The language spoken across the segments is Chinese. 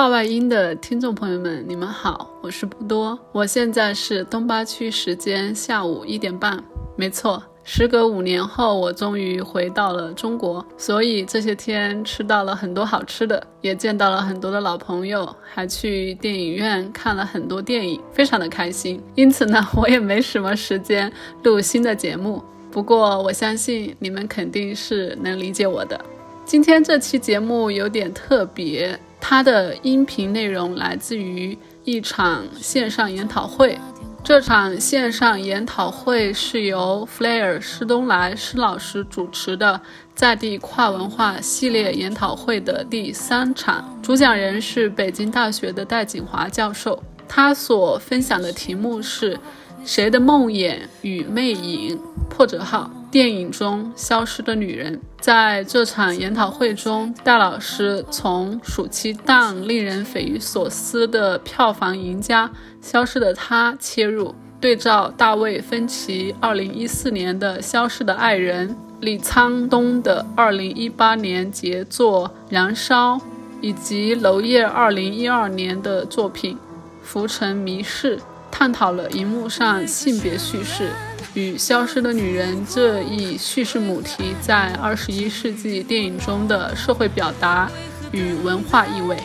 话外音的听众朋友们，你们好，我是不多，我现在是东八区时间下午一点半。没错，时隔五年后，我终于回到了中国，所以这些天吃到了很多好吃的，也见到了很多的老朋友，还去电影院看了很多电影，非常的开心。因此呢，我也没什么时间录新的节目。不过我相信你们肯定是能理解我的。今天这期节目有点特别。它的音频内容来自于一场线上研讨会。这场线上研讨会是由 Flair 施东来施老师主持的在地跨文化系列研讨会的第三场。主讲人是北京大学的戴锦华教授，他所分享的题目是。谁的梦魇与魅影？破折号电影中消失的女人。在这场研讨会中，戴老师从暑期档令人匪夷所思的票房赢家《消失的她》切入，对照大卫芬奇2014年的《消失的爱人》，李沧东的2018年杰作《燃烧》，以及娄烨2012年的作品《浮沉迷事》。探讨了荧幕上性别叙事与消失的女人这一叙事母题在二十一世纪电影中的社会表达与文化意味。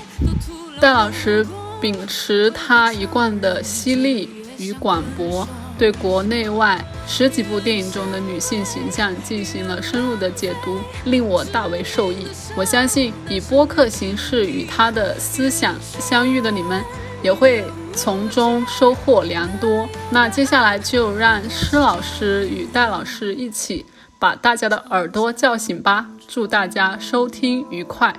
戴老师秉持他一贯的犀利与广博，对国内外十几部电影中的女性形象进行了深入的解读，令我大为受益。我相信以播客形式与他的思想相遇的你们，也会。从中收获良多。那接下来就让施老师与戴老师一起把大家的耳朵叫醒吧。祝大家收听愉快！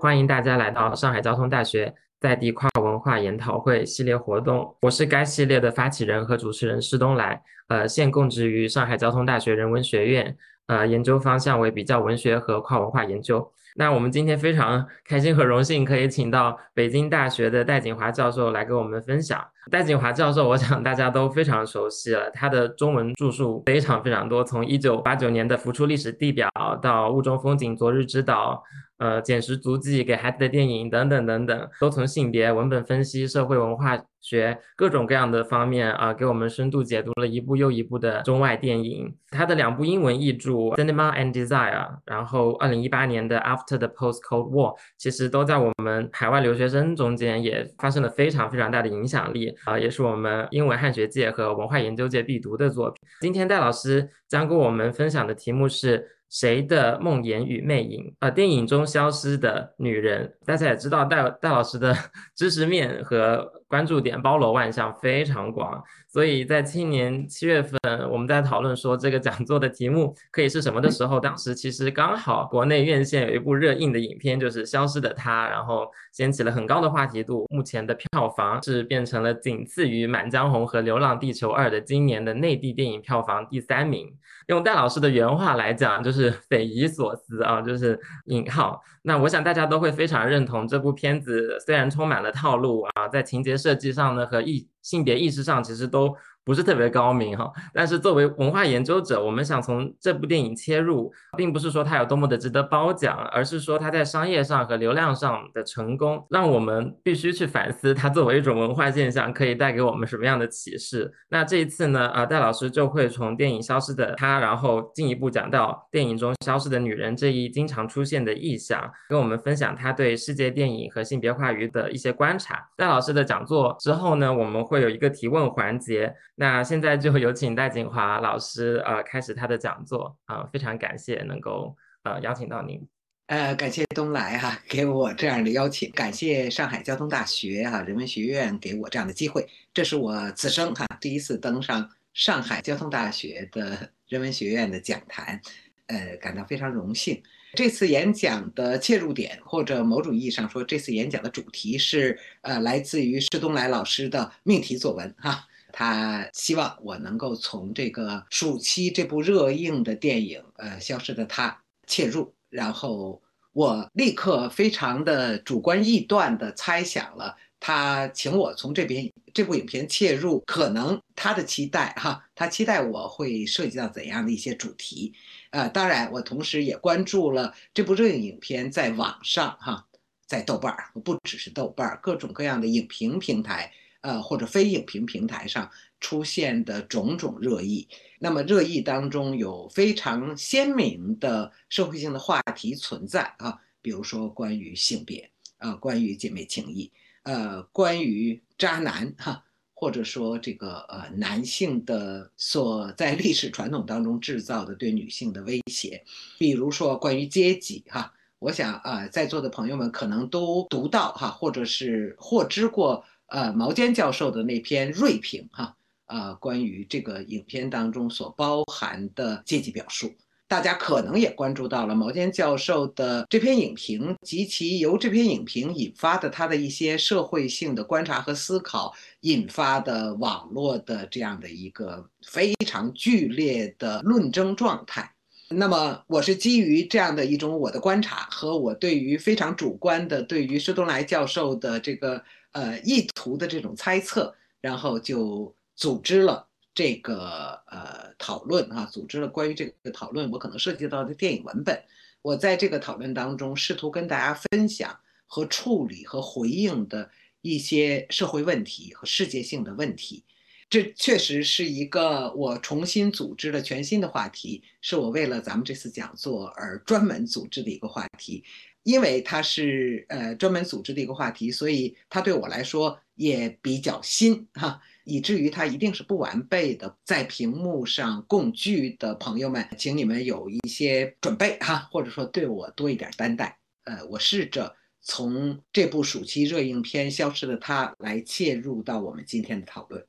欢迎大家来到上海交通大学在地跨文化研讨会系列活动。我是该系列的发起人和主持人施东来，呃，现供职于上海交通大学人文学院，呃，研究方向为比较文学和跨文化研究。那我们今天非常开心和荣幸，可以请到北京大学的戴锦华教授来跟我们分享。戴锦华教授，我想大家都非常熟悉了，他的中文著述非常非常多，从一九八九年的《浮出历史地表》到《雾中风景》《昨日之岛》。呃，捡拾足迹给孩子的电影等等等等，都从性别、文本分析、社会文化学各种各样的方面啊，给我们深度解读了一部又一部的中外电影。他的两部英文译著《Cinema and Desire》，然后二零一八年的《After the Post-Cold War》，其实都在我们海外留学生中间也发生了非常非常大的影响力啊，也是我们英文汉学界和文化研究界必读的作品。今天戴老师将跟我们分享的题目是。谁的梦魇与魅影啊？电影中消失的女人，大家也知道，戴戴老师的 知识面和关注点包罗万象，非常广。所以在今年七月份，我们在讨论说这个讲座的题目可以是什么的时候，当时其实刚好国内院线有一部热映的影片，就是《消失的她》，然后掀起了很高的话题度。目前的票房是变成了仅次于《满江红》和《流浪地球二》的今年的内地电影票房第三名。用戴老师的原话来讲，就是 匪夷所思啊，就是引号。那我想大家都会非常认同这部片子，虽然充满了套路啊，在情节设计上呢和意性别意识上其实都。不是特别高明哈，但是作为文化研究者，我们想从这部电影切入，并不是说它有多么的值得褒奖，而是说它在商业上和流量上的成功，让我们必须去反思它作为一种文化现象可以带给我们什么样的启示。那这一次呢，啊，戴老师就会从电影《消失的她》，然后进一步讲到电影中消失的女人这一经常出现的意象，跟我们分享他对世界电影和性别话语的一些观察。戴老师的讲座之后呢，我们会有一个提问环节。那现在就有请戴锦华老师呃开始他的讲座啊，非常感谢能够呃邀请到您，呃感谢东来哈给我这样的邀请，感谢上海交通大学哈人文学院给我这样的机会，这是我此生哈第一次登上上海交通大学的人文学院的讲坛，呃感到非常荣幸。这次演讲的切入点或者某种意义上说，这次演讲的主题是呃来自于施东来老师的命题作文哈。他希望我能够从这个暑期这部热映的电影，呃，《消失的她》切入，然后我立刻非常的主观臆断的猜想了他请我从这边这部影片切入，可能他的期待哈，他期待我会涉及到怎样的一些主题，呃，当然我同时也关注了这部热映影片在网上哈，在豆瓣儿不只是豆瓣儿，各种各样的影评平台，呃或者非影评平台上出现的种种热议。那么热议当中有非常鲜明的社会性的话题存在啊，比如说关于性别啊，关于姐妹情谊。呃，关于渣男哈，或者说这个呃男性的所在历史传统当中制造的对女性的威胁，比如说关于阶级哈，我想啊，在座的朋友们可能都读到哈，或者是获知过呃毛尖教授的那篇锐评哈，啊，关于这个影片当中所包含的阶级表述。大家可能也关注到了毛尖教授的这篇影评及其由这篇影评引发的他的一些社会性的观察和思考引发的网络的这样的一个非常剧烈的论争状态。那么，我是基于这样的一种我的观察和我对于非常主观的对于施东来教授的这个呃意图的这种猜测，然后就组织了。这个呃讨论哈，组织了关于这个讨论，我可能涉及到的电影文本，我在这个讨论当中试图跟大家分享和处理和回应的一些社会问题和世界性的问题。这确实是一个我重新组织的全新的话题，是我为了咱们这次讲座而专门组织的一个话题。因为它是呃专门组织的一个话题，所以它对我来说也比较新哈。以至于它一定是不完备的，在屏幕上共聚的朋友们，请你们有一些准备哈，或者说对我多一点担待。呃，我试着从这部暑期热映片《消失的她》来切入到我们今天的讨论。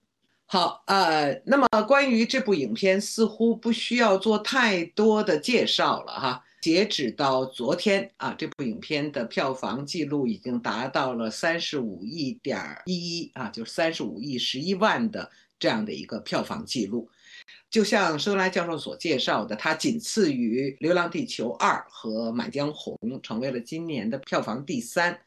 好，呃，那么关于这部影片，似乎不需要做太多的介绍了哈。截止到昨天啊，这部影片的票房记录已经达到了三十五亿点一一啊，就是三十五亿十一万的这样的一个票房记录。就像施莱教授所介绍的，它仅次于《流浪地球二》和《满江红》，成为了今年的票房第三。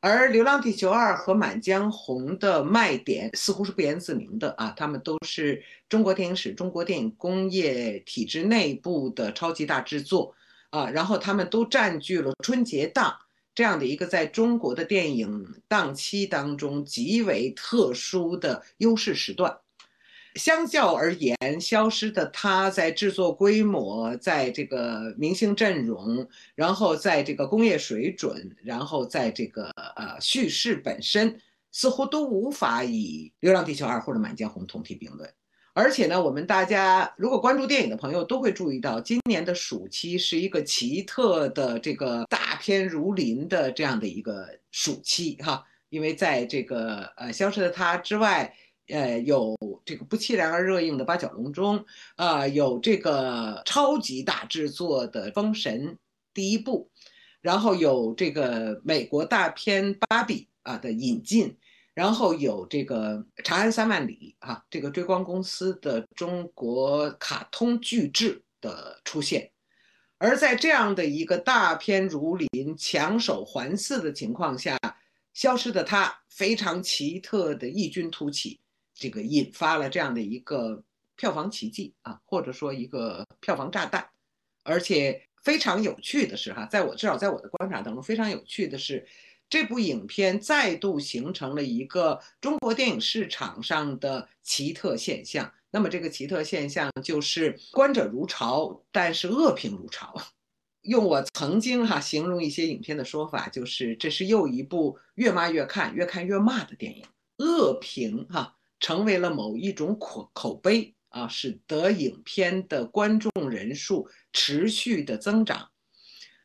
而《流浪地球二》和《满江红》的卖点似乎是不言自明的啊，他们都是中国电影史、中国电影工业体制内部的超级大制作。啊，然后他们都占据了春节档这样的一个在中国的电影档期当中极为特殊的优势时段。相较而言，《消失的他》在制作规模、在这个明星阵容，然后在这个工业水准，然后在这个呃叙事本身，似乎都无法以《流浪地球二》或者《满江红》同体并论。而且呢，我们大家如果关注电影的朋友都会注意到，今年的暑期是一个奇特的这个大片如林的这样的一个暑期哈。因为在这个呃《消失的她》之外，呃有这个不期然而热映的《八角笼中》，啊有这个超级大制作的《封神》第一部，然后有这个美国大片《芭比》啊的引进。然后有这个《长安三万里》啊，这个追光公司的中国卡通巨制的出现，而在这样的一个大片如林、抢手环伺的情况下，《消失的他》非常奇特的异军突起，这个引发了这样的一个票房奇迹啊，或者说一个票房炸弹。而且非常有趣的是哈，在我至少在我的观察当中，非常有趣的是。这部影片再度形成了一个中国电影市场上的奇特现象。那么，这个奇特现象就是观者如潮，但是恶评如潮。用我曾经哈形容一些影片的说法，就是这是又一部越骂越看、越看越骂的电影。恶评哈成为了某一种口口碑啊，使得影片的观众人数持续的增长。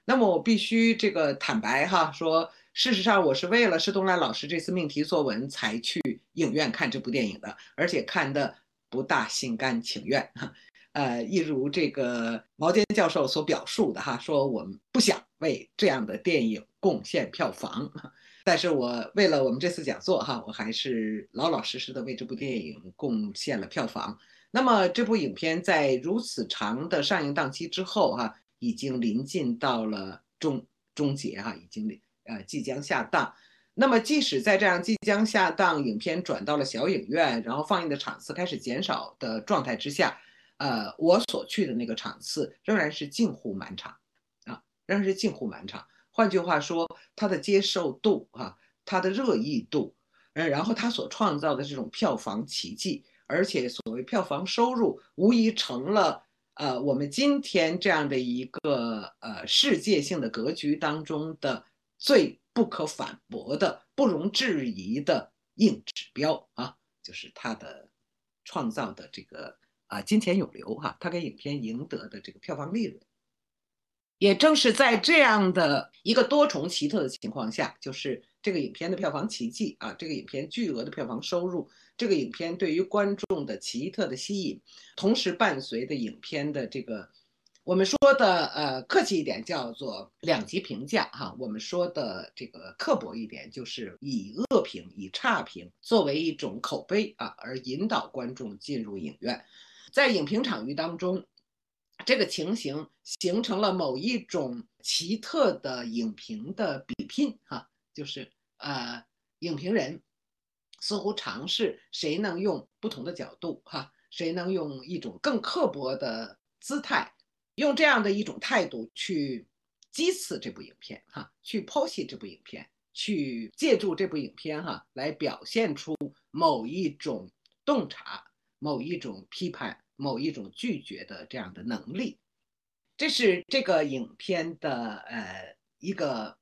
那么，我必须这个坦白哈说。事实上，我是为了施东来老师这次命题作文才去影院看这部电影的，而且看的不大心甘情愿。呃，一如这个毛尖教授所表述的哈，说我们不想为这样的电影贡献票房，但是我为了我们这次讲座哈，我还是老老实实的为这部电影贡献了票房。那么这部影片在如此长的上映档期之后哈，已经临近到了终终结哈，已经。呃，即将下档，那么，即使在这样即将下档、影片转到了小影院，然后放映的场次开始减少的状态之下，呃，我所去的那个场次仍然是近乎满场，啊，仍然是近乎满场。换句话说，它的接受度啊，它的热议度，呃，然后它所创造的这种票房奇迹，而且所谓票房收入，无疑成了呃我们今天这样的一个呃世界性的格局当中的最。不可反驳的、不容置疑的硬指标啊，就是它的创造的这个啊金钱涌流哈，它给影片赢得的这个票房利润。也正是在这样的一个多重奇特的情况下，就是这个影片的票房奇迹啊，这个影片巨额的票房收入，这个影片对于观众的奇特的吸引，同时伴随的影片的这个。我们说的呃客气一点叫做两极评价哈，我们说的这个刻薄一点就是以恶评、以差评作为一种口碑啊，而引导观众进入影院。在影评场域当中，这个情形形成了某一种奇特的影评的比拼哈，就是呃影评人似乎尝试谁能用不同的角度哈，谁能用一种更刻薄的姿态。用这样的一种态度去讥刺这部影片，哈，去剖析这部影片，去借助这部影片，哈，来表现出某一种洞察、某一种批判、某一种拒绝的这样的能力。这是这个影片的呃一个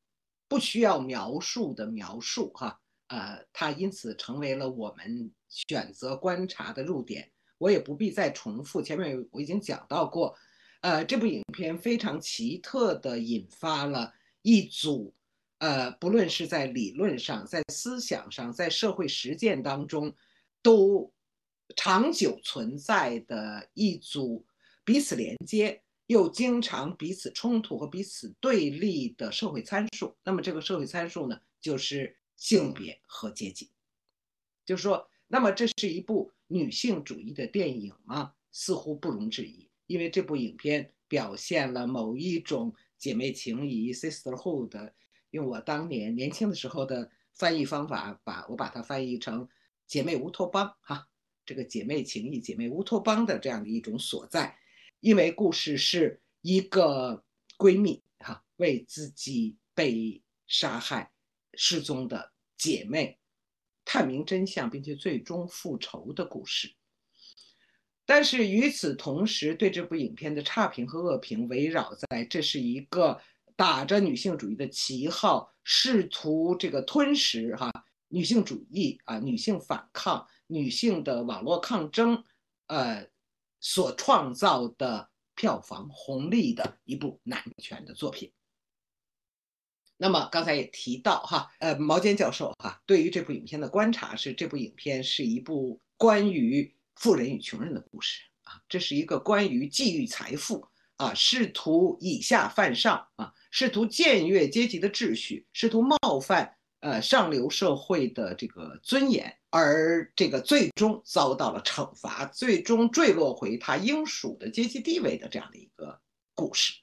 不需要描述的描述，哈，呃，它因此成为了我们选择观察的入点。我也不必再重复，前面我已经讲到过。呃，这部影片非常奇特地引发了一组，呃，不论是在理论上、在思想上、在社会实践当中，都长久存在的一组彼此连接又经常彼此冲突和彼此对立的社会参数。那么，这个社会参数呢，就是性别和阶级。就是说，那么这是一部女性主义的电影吗？似乎不容置疑。因为这部影片表现了某一种姐妹情谊 （sisterhood），用我当年年轻的时候的翻译方法，把我把它翻译成“姐妹乌托邦”哈，这个姐妹情谊、姐妹乌托邦的这样的一种所在。因为故事是一个闺蜜哈为自己被杀害、失踪的姐妹探明真相，并且最终复仇的故事。但是与此同时，对这部影片的差评和恶评围绕在这是一个打着女性主义的旗号，试图这个吞食哈女性主义啊，女性反抗、女性的网络抗争，呃，所创造的票房红利的一部男权的作品。那么刚才也提到哈，呃，毛尖教授哈对于这部影片的观察是，这部影片是一部关于。富人与穷人的故事啊，这是一个关于觊觎财富啊，试图以下犯上啊，试图僭越阶级的秩序，试图冒犯呃上流社会的这个尊严，而这个最终遭到了惩罚，最终坠落回他应属的阶级地位的这样的一个故事。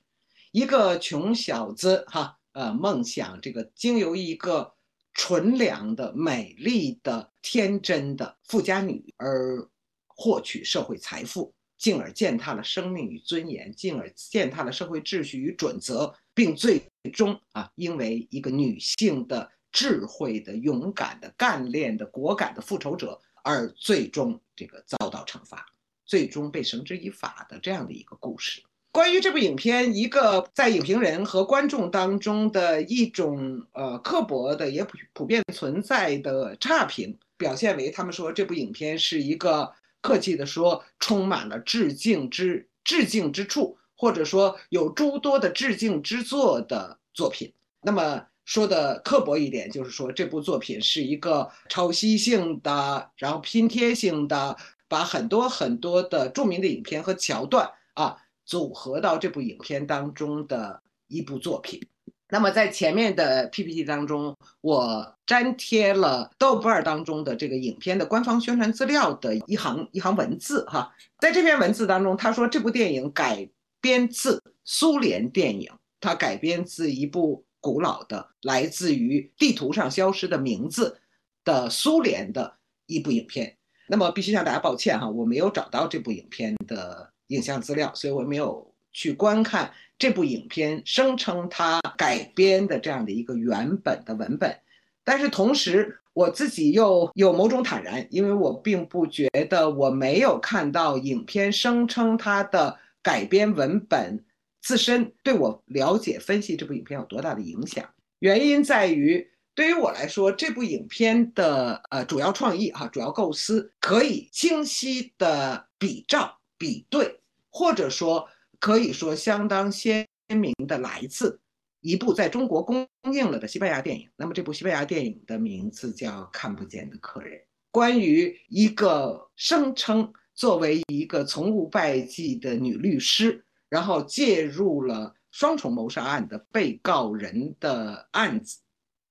一个穷小子哈，呃，梦想这个经由一个纯良的、美丽的、天真的富家女而。获取社会财富，进而践踏了生命与尊严，进而践踏了社会秩序与准则，并最终啊，因为一个女性的智慧的、勇敢的、干练的、果敢的复仇者，而最终这个遭到惩罚，最终被绳之以法的这样的一个故事。关于这部影片，一个在影评人和观众当中的一种呃刻薄的也普普遍存在的差评，表现为他们说这部影片是一个。客气地说，充满了致敬之致敬之处，或者说有诸多的致敬之作的作品。那么说的刻薄一点，就是说这部作品是一个抄袭性的，然后拼贴性的，把很多很多的著名的影片和桥段啊组合到这部影片当中的一部作品。那么在前面的 PPT 当中，我粘贴了豆瓣当中的这个影片的官方宣传资料的一行一行文字哈，在这篇文字当中，他说这部电影改编自苏联电影，它改编自一部古老的、来自于地图上消失的名字的苏联的一部影片。那么必须向大家抱歉哈，我没有找到这部影片的影像资料，所以我没有去观看这部影片声称它改编的这样的一个原本的文本。但是同时，我自己又有某种坦然，因为我并不觉得我没有看到影片声称它的改编文本自身对我了解分析这部影片有多大的影响。原因在于，对于我来说，这部影片的呃主要创意哈，主要构思可以清晰的比照、比对，或者说可以说相当鲜明的来自。一部在中国公映了的西班牙电影，那么这部西班牙电影的名字叫《看不见的客人》，关于一个声称作为一个从无败绩的女律师，然后介入了双重谋杀案的被告人的案子，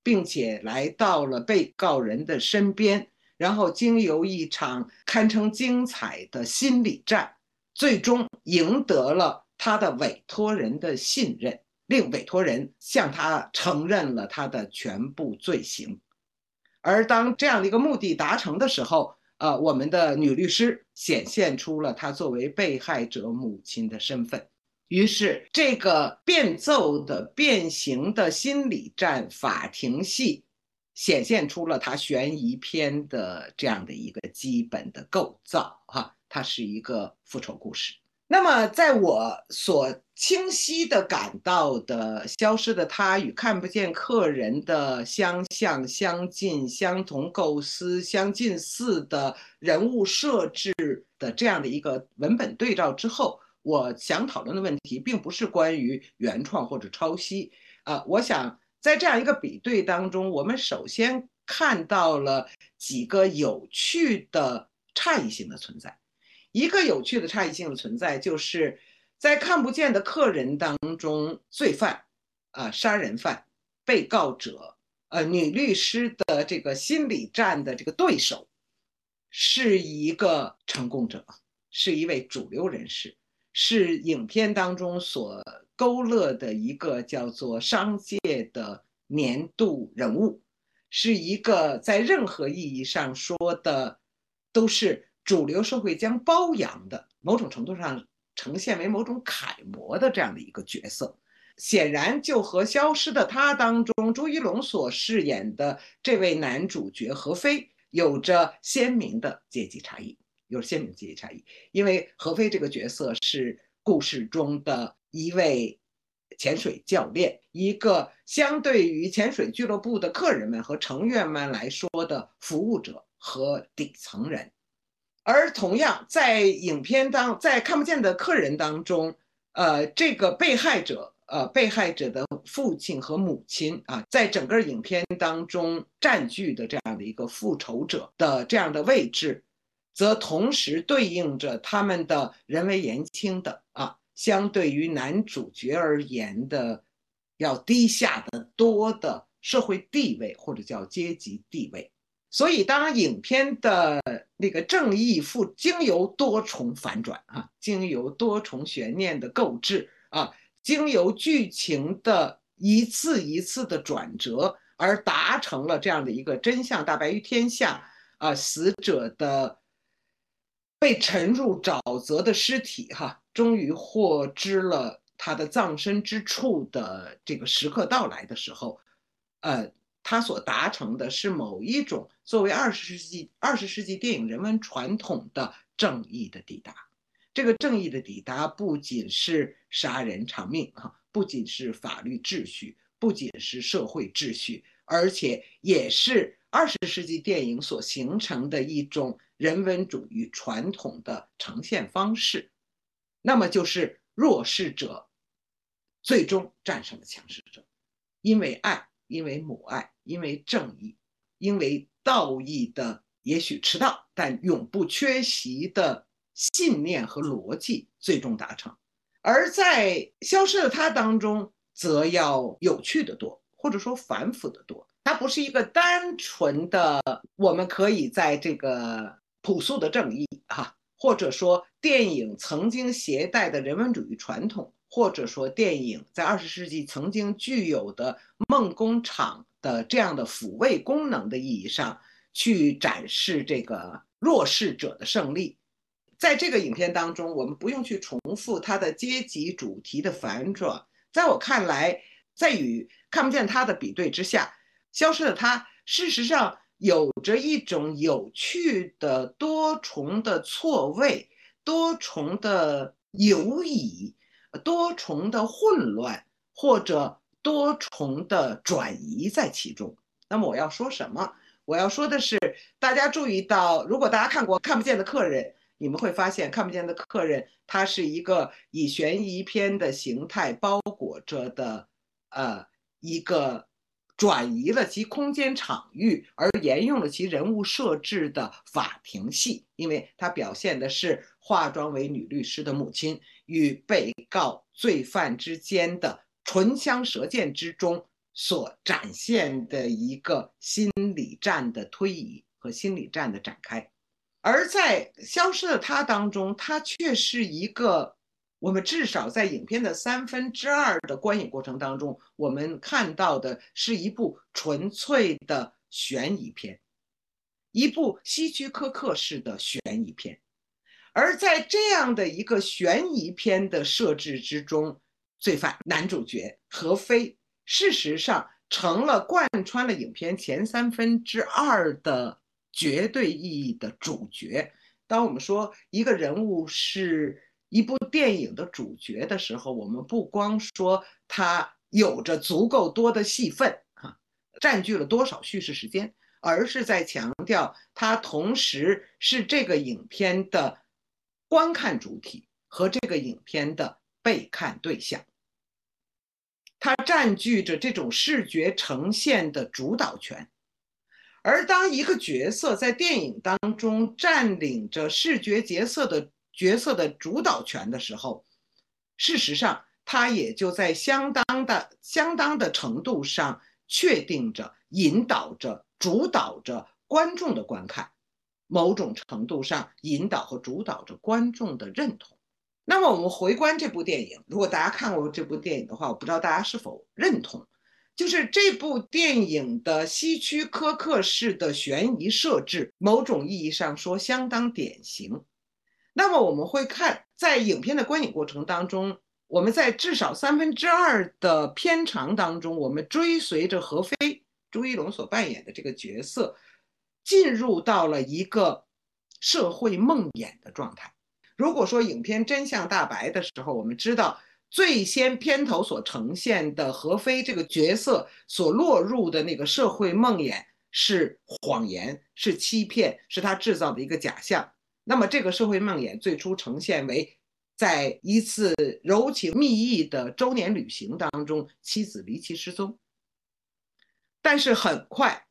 并且来到了被告人的身边，然后经由一场堪称精彩的心理战，最终赢得了他的委托人的信任。令委托人向他承认了他的全部罪行，而当这样的一个目的达成的时候，呃，我们的女律师显现出了她作为被害者母亲的身份，于是这个变奏的变形的心理战法庭戏，显现出了它悬疑片的这样的一个基本的构造，哈，它是一个复仇故事。那么，在我所清晰地感到的消失的他与看不见客人的相像、相近、相同构思、相近似的人物设置的这样的一个文本对照之后，我想讨论的问题并不是关于原创或者抄袭啊，我想在这样一个比对当中，我们首先看到了几个有趣的差异性的存在。一个有趣的差异性的存在，就是在看不见的客人当中，罪犯、啊杀人犯、被告者、呃女律师的这个心理战的这个对手，是一个成功者，是一位主流人士，是影片当中所勾勒的一个叫做商界的年度人物，是一个在任何意义上说的都是。主流社会将包养的某种程度上呈现为某种楷模的这样的一个角色，显然就和《消失的她》当中朱一龙所饰演的这位男主角何飞有着鲜明的阶级差异，有鲜明阶级差异。因为何飞这个角色是故事中的一位潜水教练，一个相对于潜水俱乐部的客人们和成员们来说的服务者和底层人。而同样，在影片当在看不见的客人当中，呃，这个被害者，呃，被害者的父亲和母亲啊，在整个影片当中占据的这样的一个复仇者的这样的位置，则同时对应着他们的人为言轻的啊，相对于男主角而言的，要低下的多的社会地位或者叫阶级地位。所以，当影片的那个正义复经由多重反转啊，经由多重悬念的构置啊，经由剧情的一次一次的转折，而达成了这样的一个真相大白于天下啊，死者的被沉入沼泽的尸体哈，终于获知了他的葬身之处的这个时刻到来的时候，呃。他所达成的是某一种作为二十世纪二十世纪电影人文传统的正义的抵达。这个正义的抵达不仅是杀人偿命啊，不仅是法律秩序，不仅是社会秩序，而且也是二十世纪电影所形成的一种人文主义传统的呈现方式。那么就是弱势者最终战胜了强势者，因为爱。因为母爱，因为正义，因为道义的也许迟到，但永不缺席的信念和逻辑最终达成；而在消失的他当中，则要有趣的多，或者说繁复的多。它不是一个单纯的，我们可以在这个朴素的正义，哈，或者说电影曾经携带的人文主义传统。或者说电影在二十世纪曾经具有的梦工厂的这样的抚慰功能的意义上去展示这个弱势者的胜利。在这个影片当中，我们不用去重复它的阶级主题的反转。在我看来，在与看不见他的比对之下，消失的他事实上有着一种有趣的多重的错位、多重的犹疑、多重的混乱或者多重的转移在其中。那么我要说什么？我要说的是，大家注意到，如果大家看过《看不见的客人》。你们会发现，看不见的客人，它是一个以悬疑片的形态包裹着的，呃，一个转移了其空间场域而沿用了其人物设置的法庭戏，因为它表现的是化妆为女律师的母亲与被告罪犯之间的唇枪舌剑之中所展现的一个心理战的推移和心理战的展开。而在消失的他当中，他却是一个我们至少在影片的三分之二的观影过程当中，我们看到的是一部纯粹的悬疑片，一部希区柯克式的悬疑片。而在这样的一个悬疑片的设置之中，罪犯男主角何非，事实上成了贯穿了影片前三分之二的。绝对意义的主角。当我们说一个人物是一部电影的主角的时候，我们不光说他有着足够多的戏份，哈，占据了多少叙事时间，而是在强调他同时是这个影片的观看主体和这个影片的被看对象。他占据着这种视觉呈现的主导权。而当一个角色在电影当中占领着视觉角色的角色的主导权的时候，事实上，他也就在相当的相当的程度上确定着、引导着、主导着观众的观看，某种程度上引导和主导着观众的认同。那么，我们回观这部电影，如果大家看过这部电影的话，我不知道大家是否认同。就是这部电影的希区柯克式的悬疑设置，某种意义上说相当典型。那么我们会看，在影片的观影过程当中，我们在至少三分之二的片长当中，我们追随着何非朱一龙所扮演的这个角色，进入到了一个社会梦魇的状态。如果说影片真相大白的时候，我们知道。最先片头所呈现的何非这个角色所落入的那个社会梦魇是谎言，是欺骗，是他制造的一个假象。那么这个社会梦魇最初呈现为，在一次柔情蜜意的周年旅行当中，妻子离奇失踪。但是很快，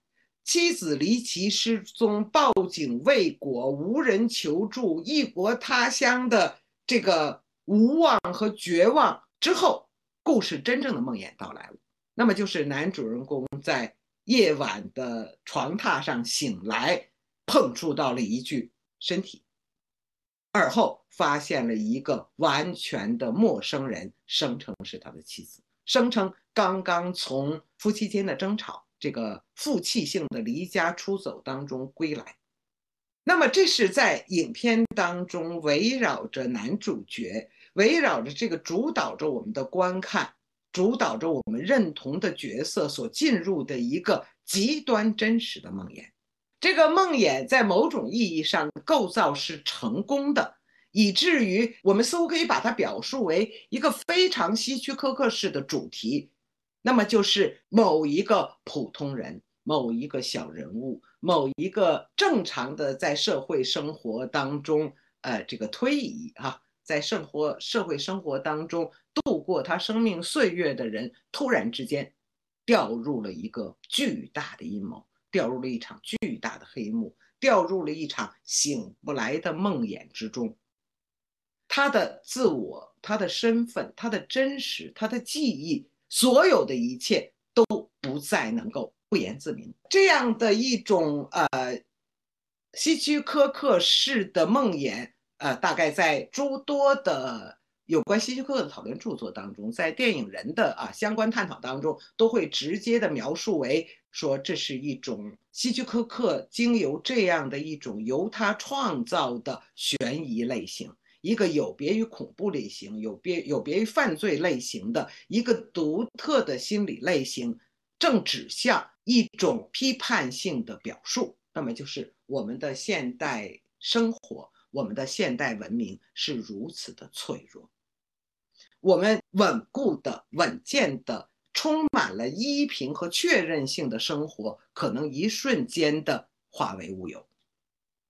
妻子离奇失踪，报警未果，无人求助，异国他乡的这个。无望和绝望之后，故事真正的梦魇到来了。那么就是男主人公在夜晚的床榻上醒来，碰触到了一具身体，而后发现了一个完全的陌生人，声称是他的妻子，声称刚刚从夫妻间的争吵、这个负气性的离家出走当中归来。那么这是在影片当中围绕着男主角。围绕着这个主导着我们的观看，主导着我们认同的角色所进入的一个极端真实的梦魇，这个梦魇在某种意义上构造是成功的，以至于我们似乎可以把它表述为一个非常希区柯克式的主题，那么就是某一个普通人，某一个小人物，某一个正常的在社会生活当中，呃，这个推移啊。在生活社会生活当中度过他生命岁月的人，突然之间掉入了一个巨大的阴谋，掉入了一场巨大的黑幕，掉入了一场醒不来的梦魇之中。他的自我、他的身份、他的真实、他的记忆，所有的一切都不再能够不言自明。这样的一种呃希区柯克式的梦魇。呃，大概在诸多的有关希区柯克的讨论著作当中，在电影人的啊相关探讨当中，都会直接的描述为说这是一种希区柯克经由这样的一种由他创造的悬疑类型，一个有别于恐怖类型、有别有别于犯罪类型的一个独特的心理类型，正指向一种批判性的表述。那么就是我们的现代生活，我们的现代文明是如此的脆弱。我们稳固的、稳健的、充满了依凭和确认性的生活，可能一瞬间的化为乌有。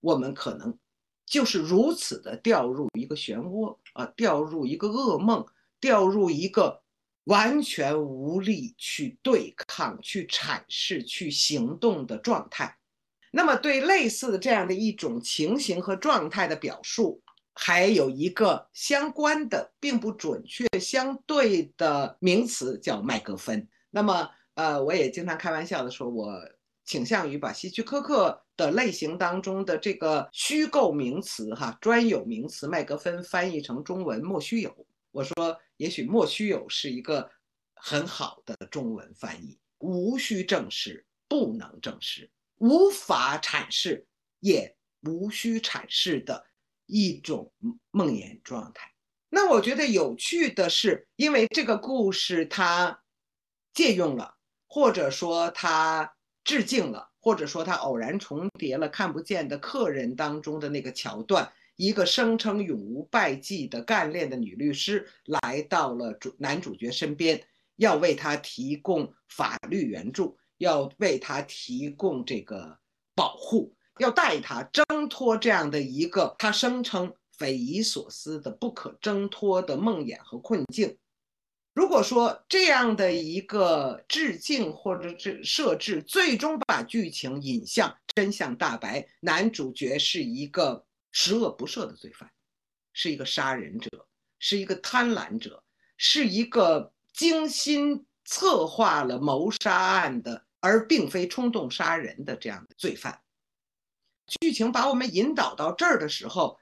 我们可能就是如此的掉入一个漩涡啊，掉入一个噩梦，掉入一个完全无力去对抗、去阐释、去行动的状态。那么，对类似的这样的一种情形和状态的表述。还有一个相关的，并不准确相对的名词叫麦格芬。那么，呃，我也经常开玩笑的说，我倾向于把希区柯克的类型当中的这个虚构名词、哈专有名词麦格芬翻译成中文“莫须有”。我说，也许“莫须有”是一个很好的中文翻译，无需证实，不能证实，无法阐释，也无需阐释的。一种梦魇状态。那我觉得有趣的是，因为这个故事它借用了，或者说它致敬了，或者说他偶然重叠了《看不见的客人》当中的那个桥段：一个声称永无败绩的干练的女律师来到了主男主角身边，要为他提供法律援助，要为他提供这个保护。要带他挣脱这样的一个他声称匪夷所思的不可挣脱的梦魇和困境。如果说这样的一个致敬或者是设置，最终把剧情引向真相大白，男主角是一个十恶不赦的罪犯，是一个杀人者，是一个贪婪者，是一个精心策划了谋杀案的，而并非冲动杀人的这样的罪犯。剧情把我们引导到这儿的时候，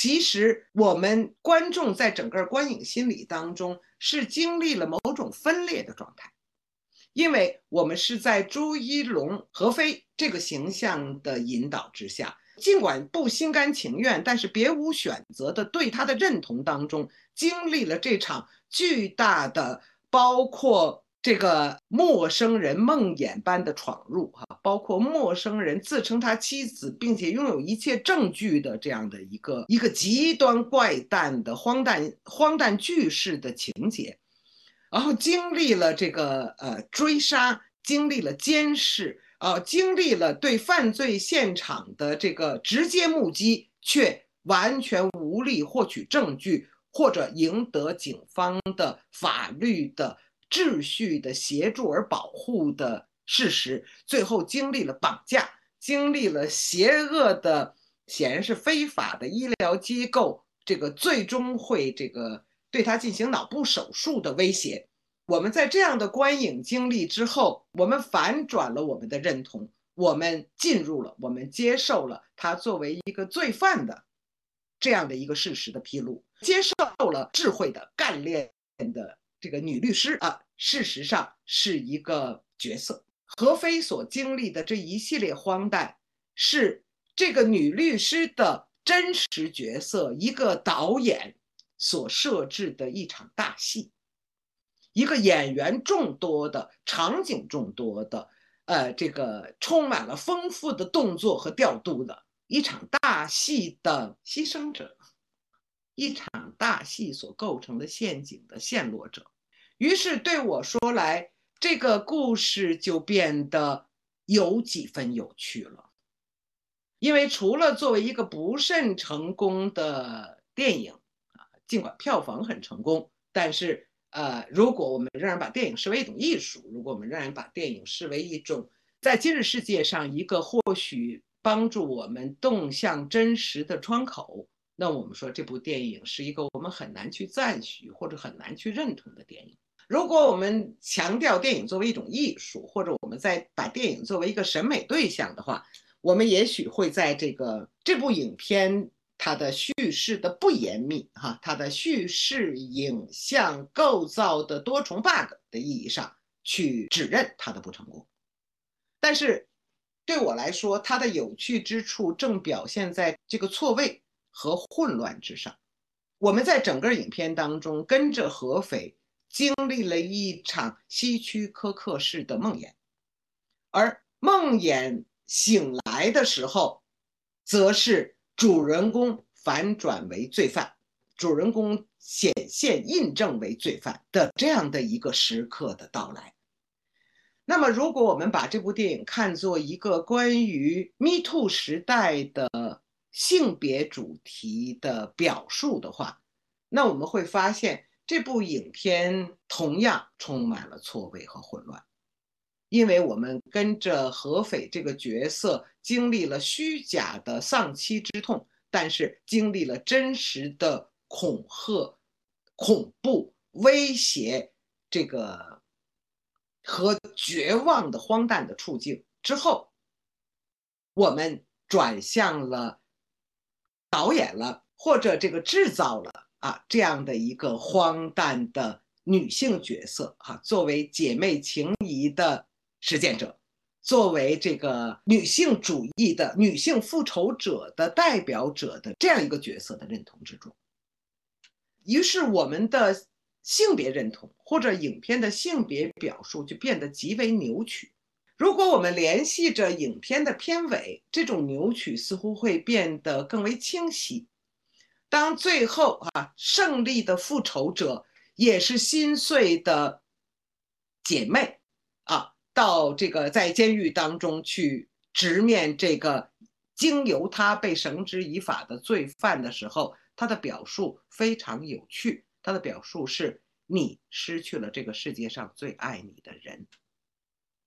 其实我们观众在整个观影心理当中是经历了某种分裂的状态，因为我们是在朱一龙、何非这个形象的引导之下，尽管不心甘情愿，但是别无选择的对他的认同当中，经历了这场巨大的，包括。这个陌生人梦魇般的闯入，哈，包括陌生人自称他妻子，并且拥有一切证据的这样的一个一个极端怪诞的荒诞荒诞句式的情节，然后经历了这个呃追杀，经历了监视，啊，经历了对犯罪现场的这个直接目击，却完全无力获取证据或者赢得警方的法律的。秩序的协助而保护的事实，最后经历了绑架，经历了邪恶的，显然是非法的医疗机构，这个最终会这个对他进行脑部手术的威胁。我们在这样的观影经历之后，我们反转了我们的认同，我们进入了，我们接受了他作为一个罪犯的这样的一个事实的披露，接受了智慧的干练的。这个女律师啊，事实上是一个角色。何非所经历的这一系列荒诞，是这个女律师的真实角色，一个导演所设置的一场大戏，一个演员众多的场景众多的，呃，这个充满了丰富的动作和调度的一场大戏的牺牲者。一场大戏所构成的陷阱的陷落者，于是对我说来，这个故事就变得有几分有趣了。因为除了作为一个不甚成功的电影啊，尽管票房很成功，但是呃，如果我们仍然把电影视为一种艺术，如果我们仍然把电影视为一种在今日世界上一个或许帮助我们动向真实的窗口。那我们说这部电影是一个我们很难去赞许或者很难去认同的电影。如果我们强调电影作为一种艺术，或者我们在把电影作为一个审美对象的话，我们也许会在这个这部影片它的叙事的不严密，哈，它的叙事影像构造的多重 bug 的意义上去指认它的不成功。但是对我来说，它的有趣之处正表现在这个错位和混乱之上。我们在整个影片当中跟着合肥经历了一场希区柯克式的梦魇，而梦魇醒来的时候，则是主人公反转为罪犯，主人公显现印证为罪犯的这样的一个时刻的到来。那么，如果我们把这部电影看作一个关于 Me Too 时代的性别主题的表述的话，那我们会发现这部影片同样充满了错位和混乱。因为我们跟着何斐这个角色经历了虚假的丧妻之痛，但是经历了真实的恐吓、恐怖、威胁，这个和绝望的荒诞的处境之后，我们转向了导演了，或者这个制造了啊这样的一个荒诞的女性角色哈，作为姐妹情谊的。实践者，作为这个女性主义的女性复仇者的代表者的这样一个角色的认同之中，于是我们的性别认同或者影片的性别表述就变得极为扭曲。如果我们联系着影片的片尾，这种扭曲似乎会变得更为清晰。当最后啊胜利的复仇者也是心碎的姐妹啊。到这个在监狱当中去直面这个经由他被绳之以法的罪犯的时候，他的表述非常有趣。他的表述是：你失去了这个世界上最爱你的人。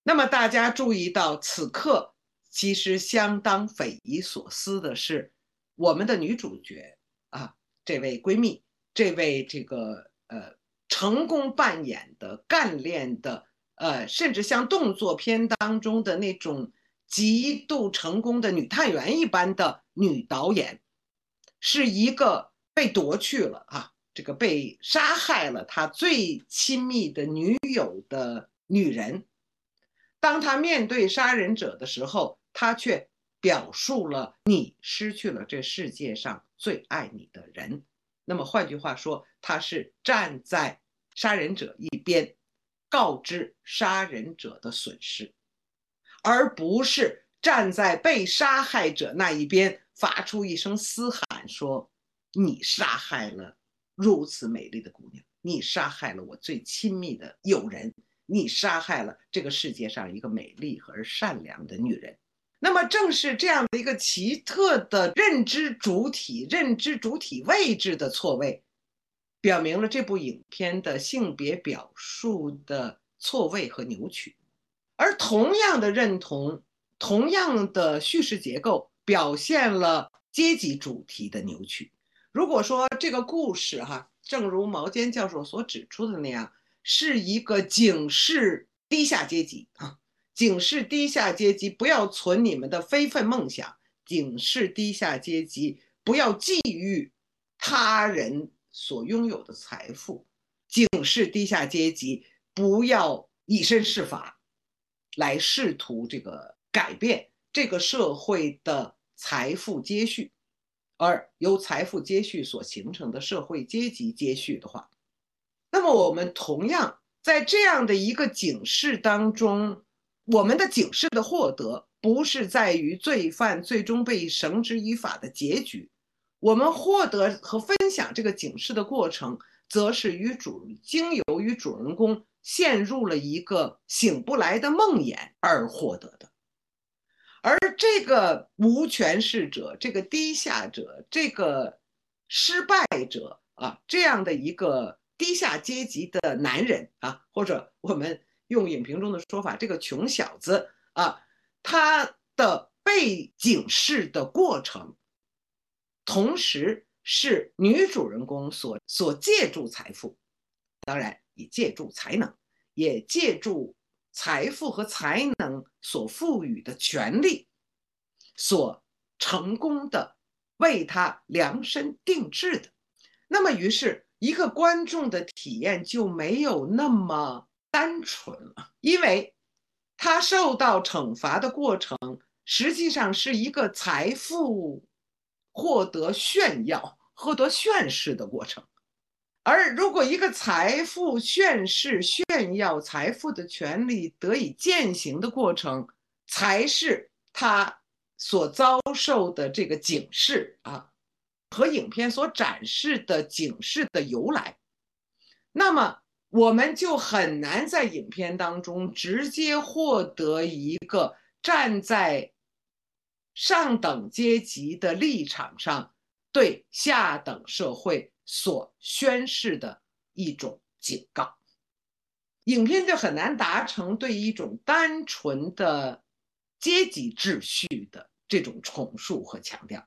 那么大家注意到，此刻其实相当匪夷所思的是，我们的女主角啊，这位闺蜜，这位这个呃成功扮演的干练的。呃，甚至像动作片当中的那种极度成功的女探员一般的女导演，是一个被夺去了啊，这个被杀害了她最亲密的女友的女人。当他面对杀人者的时候，他却表述了你失去了这世界上最爱你的人。那么换句话说，他是站在杀人者一边。告知杀人者的损失，而不是站在被杀害者那一边发出一声嘶喊，说：“你杀害了如此美丽的姑娘，你杀害了我最亲密的友人，你杀害了这个世界上一个美丽而善良的女人。”那么，正是这样的一个奇特的认知主体、认知主体位置的错位。表明了这部影片的性别表述的错位和扭曲，而同样的认同，同样的叙事结构，表现了阶级主题的扭曲。如果说这个故事哈，正如毛尖教授所指出的那样，是一个警示低下阶级啊，警示低下阶级不要存你们的非分梦想，警示低下阶级不要觊觎他人。所拥有的财富，警示低下阶级不要以身试法，来试图这个改变这个社会的财富接续，而由财富接续所形成的社会阶级接续的话，那么我们同样在这样的一个警示当中，我们的警示的获得不是在于罪犯最终被绳之以法的结局。我们获得和分享这个警示的过程，则是与主经由于主人公陷入了一个醒不来的梦魇而获得的。而这个无权势者、这个低下者、这个失败者啊，这样的一个低下阶级的男人啊，或者我们用影评中的说法，这个穷小子啊，他的被警示的过程。同时是女主人公所所借助财富，当然也借助才能，也借助财富和才能所赋予的权利，所成功的为他量身定制的。那么，于是一个观众的体验就没有那么单纯了，因为他受到惩罚的过程实际上是一个财富获得炫耀、获得炫饰的过程。而如果一个财富炫饰、炫耀财富的权利得以践行的过程，才是他所遭受的这个警示啊，和影片所展示的警示的由来。那么，我们就很难在影片当中直接获得一个站在上等阶级的立场上对下等社会。所宣示的一种警告，影片就很难达成对一种单纯的阶级秩序的这种重述和强调。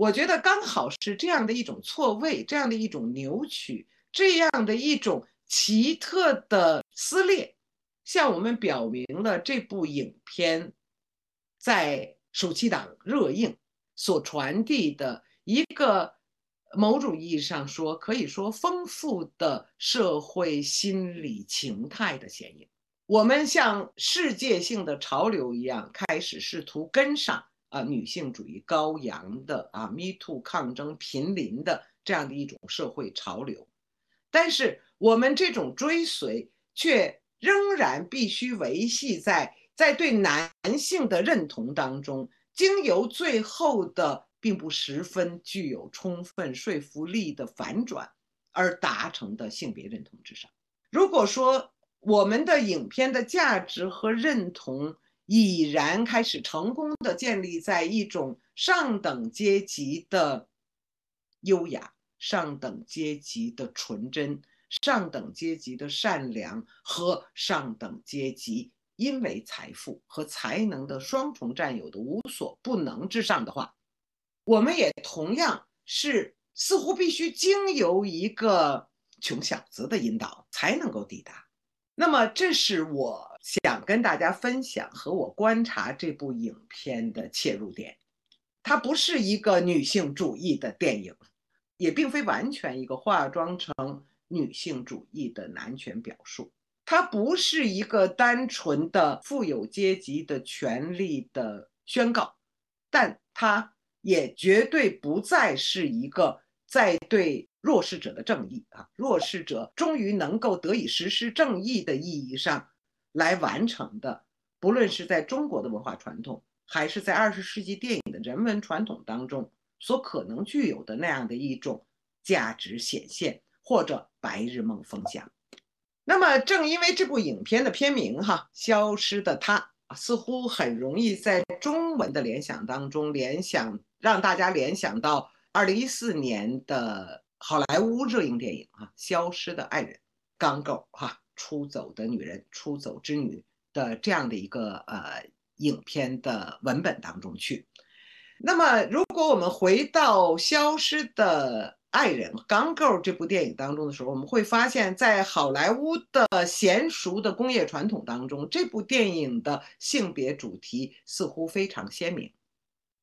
我觉得刚好是这样的一种错位，这样的一种扭曲，这样的一种奇特的撕裂，向我们表明了这部影片在暑期档热映所传递的一个。某种意义上说，可以说丰富的社会心理情态的显影。我们像世界性的潮流一样，开始试图跟上啊女性主义高扬的啊 Me Too 抗争频临的这样的一种社会潮流，但是我们这种追随却仍然必须维系在在对男性的认同当中，经由最后的。并不十分具有充分说服力的反转而达成的性别认同之上。如果说我们的影片的价值和认同已然开始成功的建立在一种上等阶级的优雅、上等阶级的纯真、上等阶级的善良和上等阶级因为财富和才能的双重占有的无所不能之上的话，我们也同样是似乎必须经由一个穷小子的引导才能够抵达。那么，这是我想跟大家分享和我观察这部影片的切入点。它不是一个女性主义的电影，也并非完全一个化妆成女性主义的男权表述。它不是一个单纯的富有阶级的权利的宣告，但它。也绝对不再是一个在对弱势者的正义啊，弱势者终于能够得以实施正义的意义上来完成的。不论是在中国的文化传统，还是在二十世纪电影的人文传统当中所可能具有的那样的一种价值显现，或者白日梦风向。那么，正因为这部影片的片名哈，《消失的她》。似乎很容易在中文的联想当中联想，让大家联想到二零一四年的好莱坞热映电影啊，《消失的爱人》、《钢构》哈，《出走的女人》、《出走之女》的这样的一个呃影片的文本当中去。那么，如果我们回到《消失的》。爱人《钢构》这部电影当中的时候，我们会发现，在好莱坞的娴熟的工业传统当中，这部电影的性别主题似乎非常鲜明。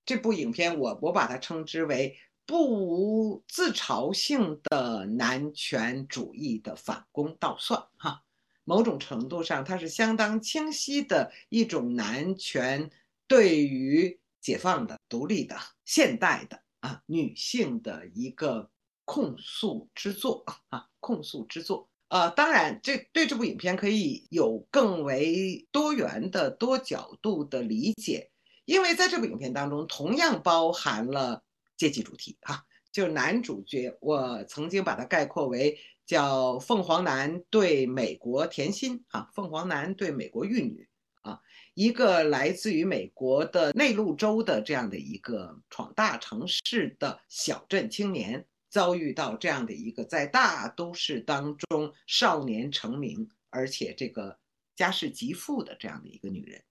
这部影片，我我把它称之为不无自嘲性的男权主义的反攻倒算。哈，某种程度上，它是相当清晰的一种男权对于解放的、独立的、现代的啊女性的一个。控诉之作啊，控诉之作。呃，当然，这对这部影片可以有更为多元的、多角度的理解，因为在这部影片当中，同样包含了阶级主题啊。就是男主角，我曾经把它概括为叫凤凰男对美国甜心啊，凤凰男对美国玉女啊，一个来自于美国的内陆州的这样的一个闯大城市的小镇青年。遭遇到这样的一个在大都市当中少年成名，而且这个家世极富的这样的一个女人，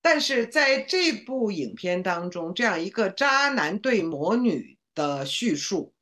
但是在这部影片当中，这样一个渣男对魔女的叙述，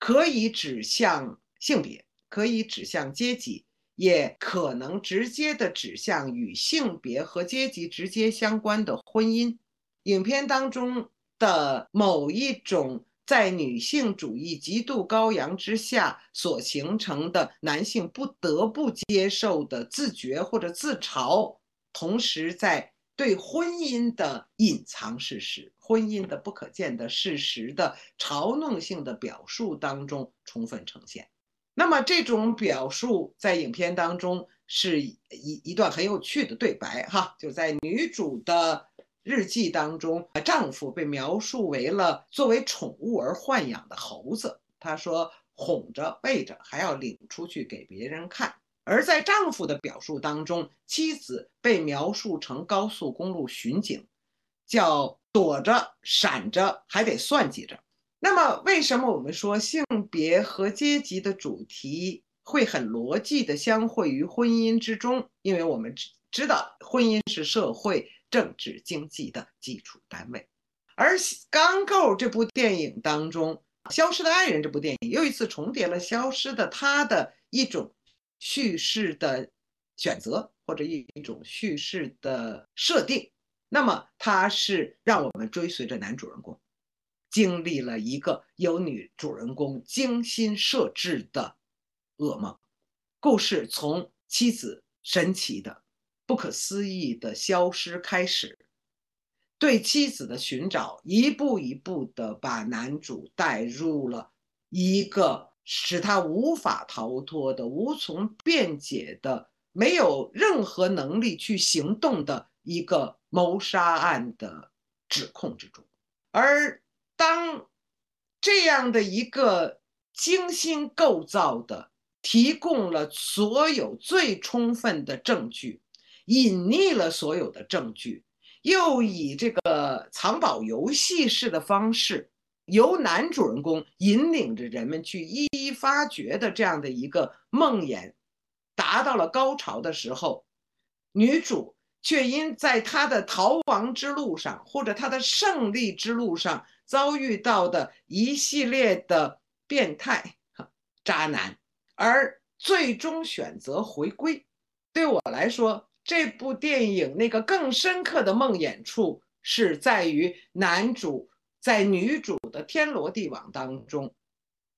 可以指向性别，可以指向阶级，也可能直接的指向与性别和阶级直接相关的婚姻。影片当中。的某一种在女性主义极度高扬之下所形成的男性不得不接受的自觉或者自嘲，同时在对婚姻的隐藏事实、婚姻的不可见的事实的嘲弄性的表述当中充分呈现。那么这种表述在影片当中是一一段很有趣的对白，哈，就在女主的日记当中，丈夫被描述为了作为宠物而豢养的猴子，她说哄着喂着还要领出去给别人看。而在丈夫的表述当中，妻子被描述成高速公路巡警，叫躲着闪着还得算计着。那么，为什么我们说性别和阶级的主题会很逻辑的相会于婚姻之中？因为我们知知道，婚姻是社会、政治、经济的基础单位。而《钢构》这部电影当中，《消失的爱人》这部电影又一次重叠了《消失的他》的一种叙事的选择，或者一一种叙事的设定。那么，它是让我们追随着男主人公。经历了一个由女主人公精心设置的噩梦，故事从妻子神奇的、不可思议的消失开始，对妻子的寻找，一步一步的把男主带入了一个使他无法逃脱的、无从辩解的、没有任何能力去行动的一个谋杀案的指控之中，而。当这样的一个精心构造的、提供了所有最充分的证据，隐匿了所有的证据，又以这个藏宝游戏式的方式，由男主人公引领着人们去一一发掘的这样的一个梦魇，达到了高潮的时候，女主却因在她的逃亡之路上，或者她的胜利之路上。遭遇到的一系列的变态渣男，而最终选择回归。对我来说，这部电影那个更深刻的梦魇处是在于男主在女主的天罗地网当中，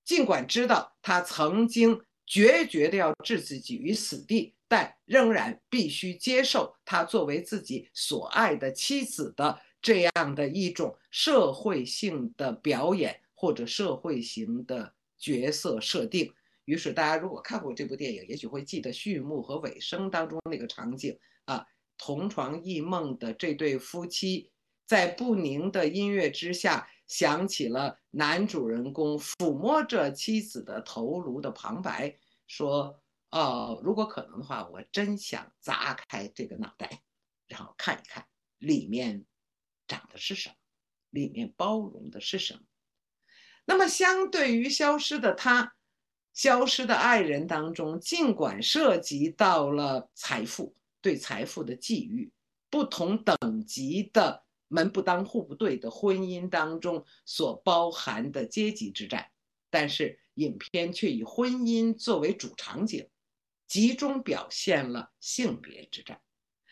尽管知道他曾经决绝的要置自己于死地，但仍然必须接受他作为自己所爱的妻子的。这样的一种社会性的表演或者社会型的角色设定，于是大家如果看过这部电影，也许会记得序幕和尾声当中那个场景啊，同床异梦的这对夫妻，在不宁的音乐之下，响起了男主人公抚摸着妻子的头颅的旁白，说：“哦，如果可能的话，我真想砸开这个脑袋，然后看一看里面。”长的是什么？里面包容的是什么？那么，相对于消失的他，消失的爱人当中，尽管涉及到了财富，对财富的觊觎，不同等级的门不当户不对的婚姻当中所包含的阶级之战，但是影片却以婚姻作为主场景，集中表现了性别之战。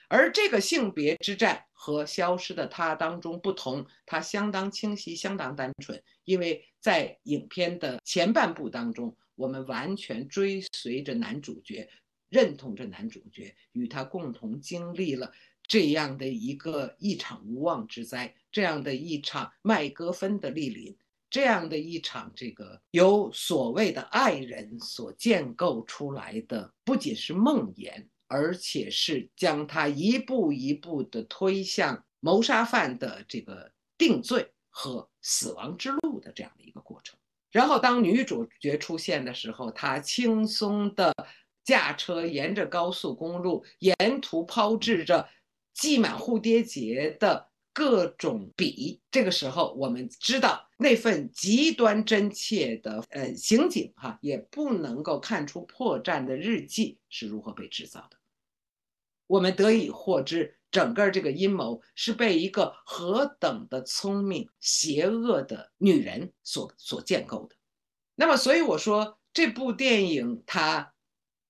而这个性别之战和《消失的她》当中不同，它相当清晰，相当单纯。因为在影片的前半部当中，我们完全追随着男主角，认同着男主角，与他共同经历了这样的一个一场无妄之灾，这样的一场麦戈芬的莅临，这样的一场这个由所谓的爱人所建构出来的，不仅是梦魇。而且是将他一步一步地推向谋杀犯的这个定罪和死亡之路的这样的一个过程。然后，当女主角出现的时候，她轻松地驾车沿着高速公路，沿途抛掷着系满蝴蝶结的各种笔。这个时候，我们知道那份极端真切的呃刑警哈也不能够看出破绽的日记是如何被制造的。我们得以获知，整个这个阴谋是被一个何等的聪明、邪恶的女人所所建构的。那么，所以我说这部电影它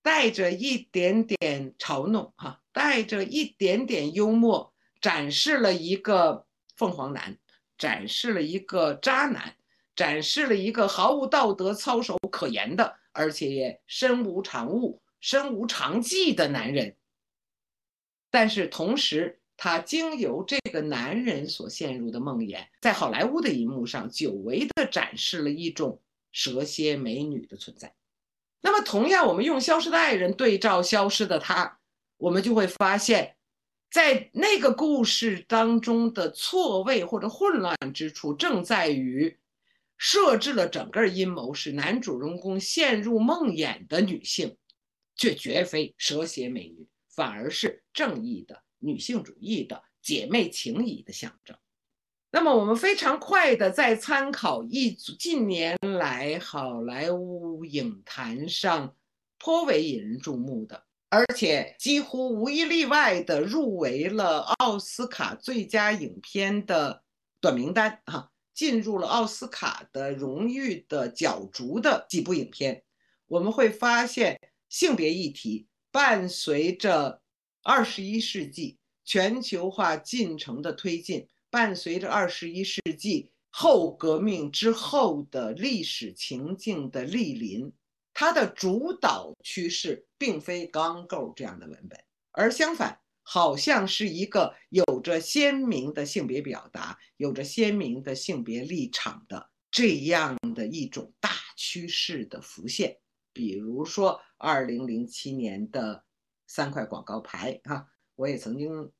带着一点点嘲弄，哈，带着一点点幽默，展示了一个凤凰男，展示了一个渣男，展示了一个毫无道德操守可言的，而且也身无长物、身无长技的男人。但是同时，他经由这个男人所陷入的梦魇，在好莱坞的荧幕上久违地展示了一种蛇蝎美女的存在。那么，同样，我们用《消失的爱人》对照《消失的她》，我们就会发现，在那个故事当中的错位或者混乱之处，正在于设置了整个阴谋，使男主人公陷入梦魇的女性，却绝非蛇蝎美女，反而是正义的。女性主义的姐妹情谊的象征。那么，我们非常快的在参考一组近年来好莱坞影坛上颇为引人注目的，而且几乎无一例外的入围了奥斯卡最佳影片的短名单啊，进入了奥斯卡的荣誉的角逐的几部影片，我们会发现性别议题伴随着。二十一世纪全球化进程的推进，伴随着二十一世纪后革命之后的历史情境的莅临，它的主导趋势并非钢构这样的文本，而相反，好像是一个有着鲜明的性别表达、有着鲜明的性别立场的这样的一种大趋势的浮现。比如说，二零零七年的。三块广告牌哈，我也曾经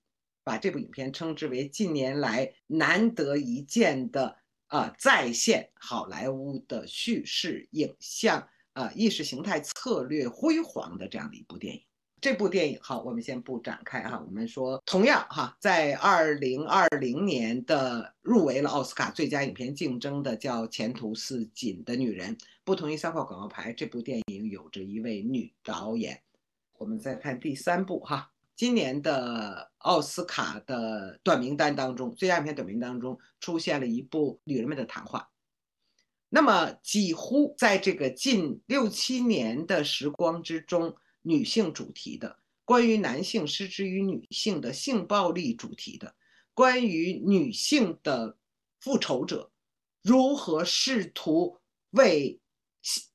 把这部影片称之为近年来难得一见的啊再现好莱坞的叙事影像啊意识形态策略辉煌的这样的一部电影。这部电影好，我们先不展开哈，我们说同样哈，在二零二零年的入围了奥斯卡最佳影片竞争的叫《前途似锦的女人》，不同于三块广告牌，这部电影有着一位女导演。我们再看第三部哈，今年的奥斯卡的短名单当中，最佳影片短名当中出现了一部《女人们的谈话》。那么，几乎在这个近六七年的时光之中，女性主题的、关于男性失之于女性的性暴力主题的、关于女性的复仇者如何试图为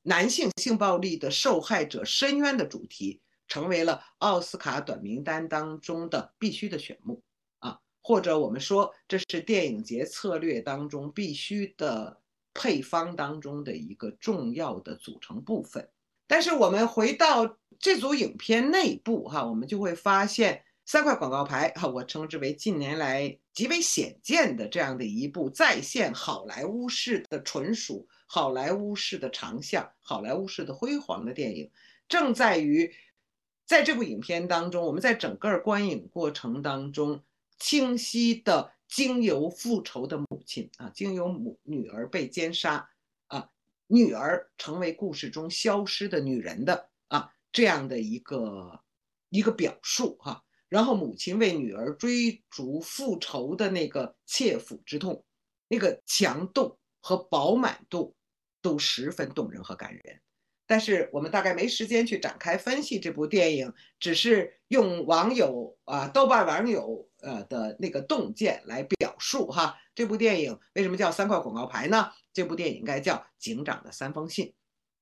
男性性暴力的受害者伸冤的主题。成为了奥斯卡短名单当中的必须的选目啊，或者我们说这是电影节策略当中必须的配方当中的一个重要的组成部分。但是我们回到这组影片内部哈，我们就会发现三块广告牌哈，我称之为近年来极为显见的这样的一部再现好莱坞式的纯属好莱坞式的长项、好莱坞式的辉煌的电影，正在于。在这部影片当中，我们在整个观影过程当中，清晰的经由复仇的母亲啊，经由母女儿被奸杀啊，女儿成为故事中消失的女人的啊这样的一个一个表述哈，然后母亲为女儿追逐复仇的那个切肤之痛，那个强度和饱满度都十分动人和感人。但是我们大概没时间去展开分析这部电影，只是用网友啊，豆瓣网友呃的那个洞见来表述哈。这部电影为什么叫三块广告牌呢？这部电影应该叫《警长的三封信》，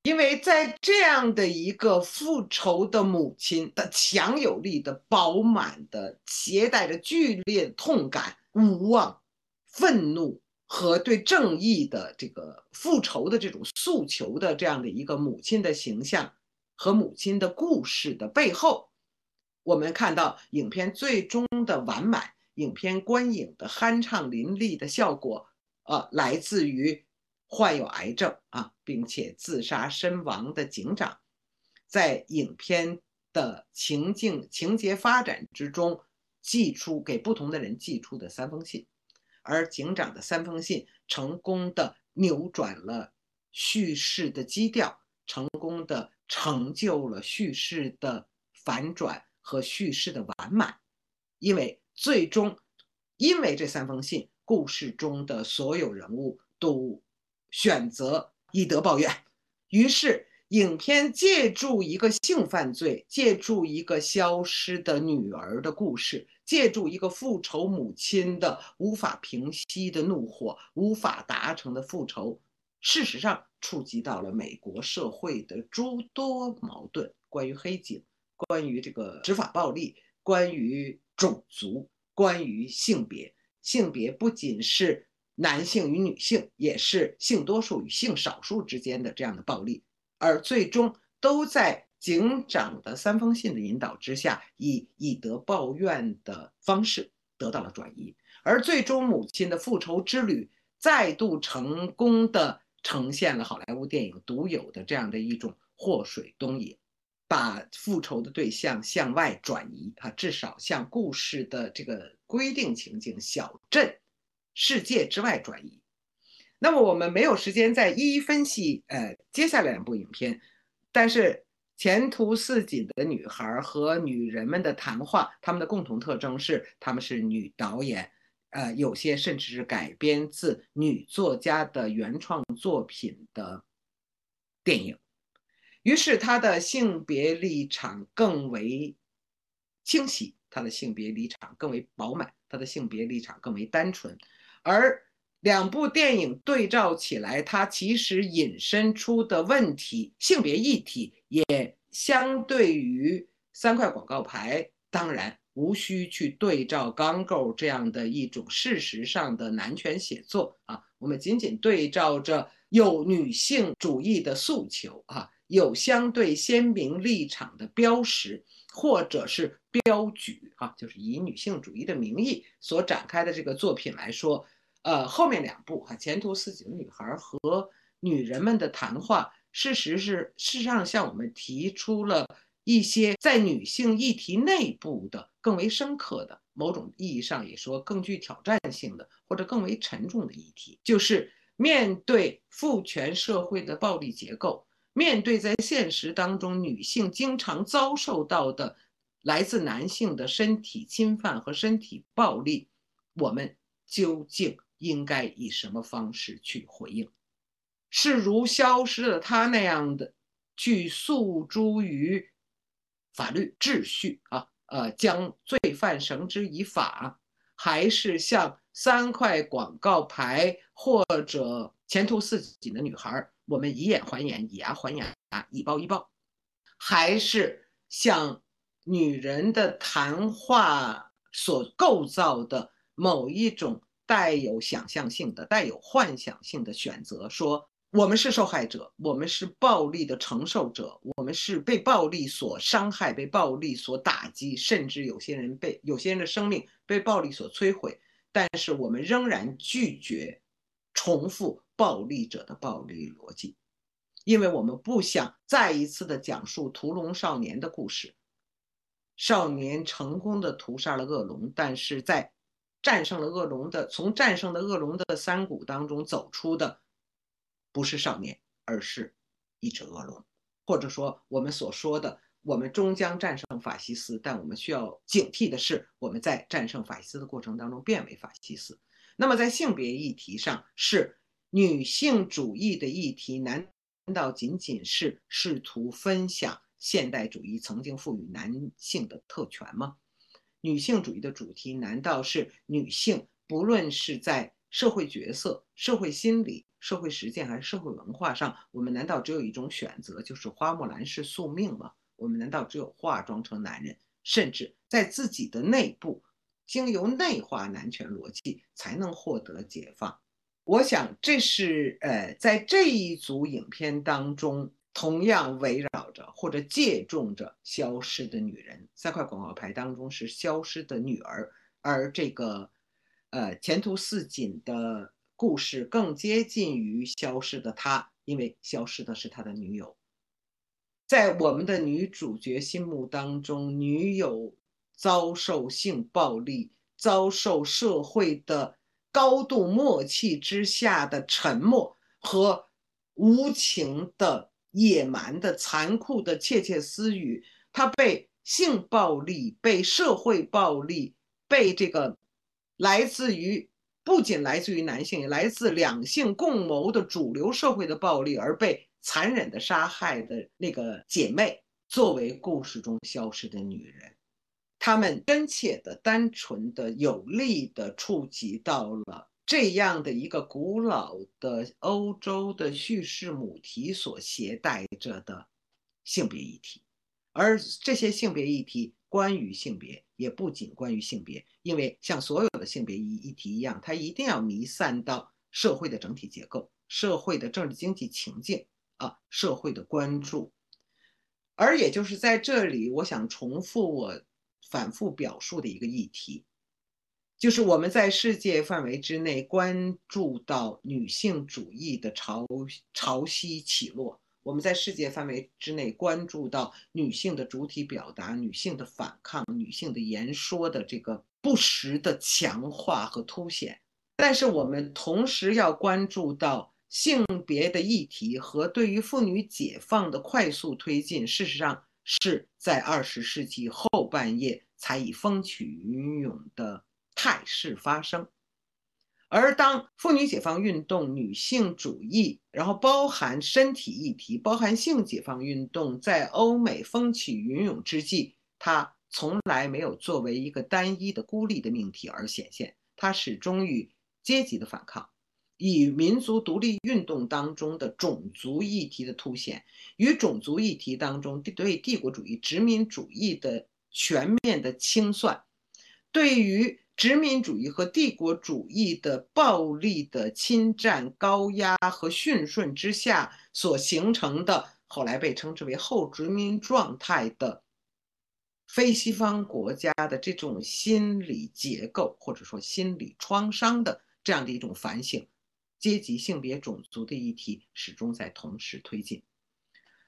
因为在这样的一个复仇的母亲的强有力的、饱满的、携带着剧烈痛感、无望、愤怒。和对正义的这个复仇的这种诉求的这样的一个母亲的形象和母亲的故事的背后，我们看到影片最终的完满，影片观影的酣畅淋漓的效果，呃，来自于患有癌症啊，并且自杀身亡的警长，在影片的情境情节发展之中，寄出给不同的人寄出的三封信。而警长的三封信成功的扭转了叙事的基调，成功的成就了叙事的反转和叙事的完满。因为最终，因为这三封信，故事中的所有人物都选择以德报怨，于是影片借助一个性犯罪，借助一个消失的女儿的故事，借助一个复仇母亲的无法平息的怒火，无法达成的复仇，事实上触及到了美国社会的诸多矛盾，关于黑警，关于这个执法暴力，关于种族，关于性别。性别不仅是男性与女性，也是性多数与性少数之间的这样的暴力。而最终都在警长的三封信的引导之下，以以德报怨的方式得到了转移，而最终母亲的复仇之旅再度成功的呈现了好莱坞电影独有的这样的一种祸水东引，把复仇的对象向外转移，啊，至少向故事的这个规定情境小镇世界之外转移。那么我们没有时间再一一分析，呃，接下来两部影片，但是前途似锦的女孩和女人们的谈话，她们的共同特征是她们是女导演，呃，有些甚至是改编自女作家的原创作品的电影，于是他的性别立场更为清晰，他的性别立场更为饱满，他的性别立场更为单纯，而。两部电影对照起来，它其实引申出的问题、性别议题，也相对于三块广告牌，当然无需去对照钢构这样的一种事实上的男权写作啊。我们仅仅对照着有女性主义的诉求啊，有相对鲜明立场的标识或者是标举啊，就是以女性主义的名义所展开的这个作品来说。呃，后面两部哈，前途似锦的女孩和女人们的谈话，事实是事实上向我们提出了一些在女性议题内部的更为深刻的，某种意义上也说更具挑战性的或者更为沉重的议题，就是面对父权社会的暴力结构，面对在现实当中女性经常遭受到的来自男性的身体侵犯和身体暴力，我们究竟？应该以什么方式去回应？是如消失的他那样的去诉诸于法律秩序啊？呃，将罪犯绳之以法，还是像三块广告牌或者前途似锦的女孩，我们以眼还眼，以牙还牙，以暴易暴，还是像女人的谈话所构造的某一种？带有想象性的、带有幻想性的选择，说我们是受害者，我们是暴力的承受者，我们是被暴力所伤害、被暴力所打击，甚至有些人被有些人的生命被暴力所摧毁。但是我们仍然拒绝重复暴力者的暴力逻辑，因为我们不想再一次的讲述屠龙少年的故事。少年成功的屠杀了恶龙，但是在战胜了恶龙的，从战胜的恶龙的山谷当中走出的，不是少年，而是一只恶龙。或者说，我们所说的，我们终将战胜法西斯，但我们需要警惕的是，我们在战胜法西斯的过程当中变为法西斯。那么，在性别议题上，是女性主义的议题，难道仅仅是试图分享现代主义曾经赋予男性的特权吗？女性主义的主题难道是女性不论是在社会角色、社会心理、社会实践还是社会文化上，我们难道只有一种选择，就是花木兰式宿命吗？我们难道只有化妆成男人，甚至在自己的内部经由内化男权逻辑才能获得解放？我想这是呃，在这一组影片当中。同样围绕着或者借重着消失的女人，三块广告牌当中是消失的女儿，而这个，呃，前途似锦的故事更接近于消失的她，因为消失的是他的女友。在我们的女主角心目当中，女友遭受性暴力，遭受社会的高度默契之下的沉默和无情的。野蛮的、残酷的窃窃私语，他被性暴力、被社会暴力、被这个来自于不仅来自于男性，也来自两性共谋的主流社会的暴力而被残忍的杀害的那个姐妹，作为故事中消失的女人，他们真切的、单纯的、有力的触及到了这样的一个古老的欧洲的叙事母题所携带着的性别议题，而这些性别议题关于性别，也不仅关于性别，因为像所有的性别议议题一样，它一定要弥散到社会的整体结构、社会的政治经济情境啊、社会的关注。而也就是在这里，我想重复我反复表述的一个议题，就是我们在世界范围之内关注到女性主义的潮潮汐起落。我们在世界范围之内关注到女性的主体表达、女性的反抗、女性的言说的这个不时的强化和凸显，但是我们同时要关注到性别的议题和对于妇女解放的快速推进，事实上是在二十世纪后半叶才以风起云涌的态势发生。而当妇女解放运动、女性主义，然后包含身体议题、包含性解放运动，在欧美风起云涌之际，它从来没有作为一个单一的孤立的命题而显现，它始终与阶级的反抗、以民族独立运动当中的种族议题的凸显，与种族议题当中对帝国主义、殖民主义的全面的清算，对于。殖民主义和帝国主义的暴力的侵占、高压和驯顺之下所形成的，后来被称之为后殖民状态的非西方国家的这种心理结构，或者说心理创伤的这样的一种反省，阶级、性别、种族的议题始终在同时推进，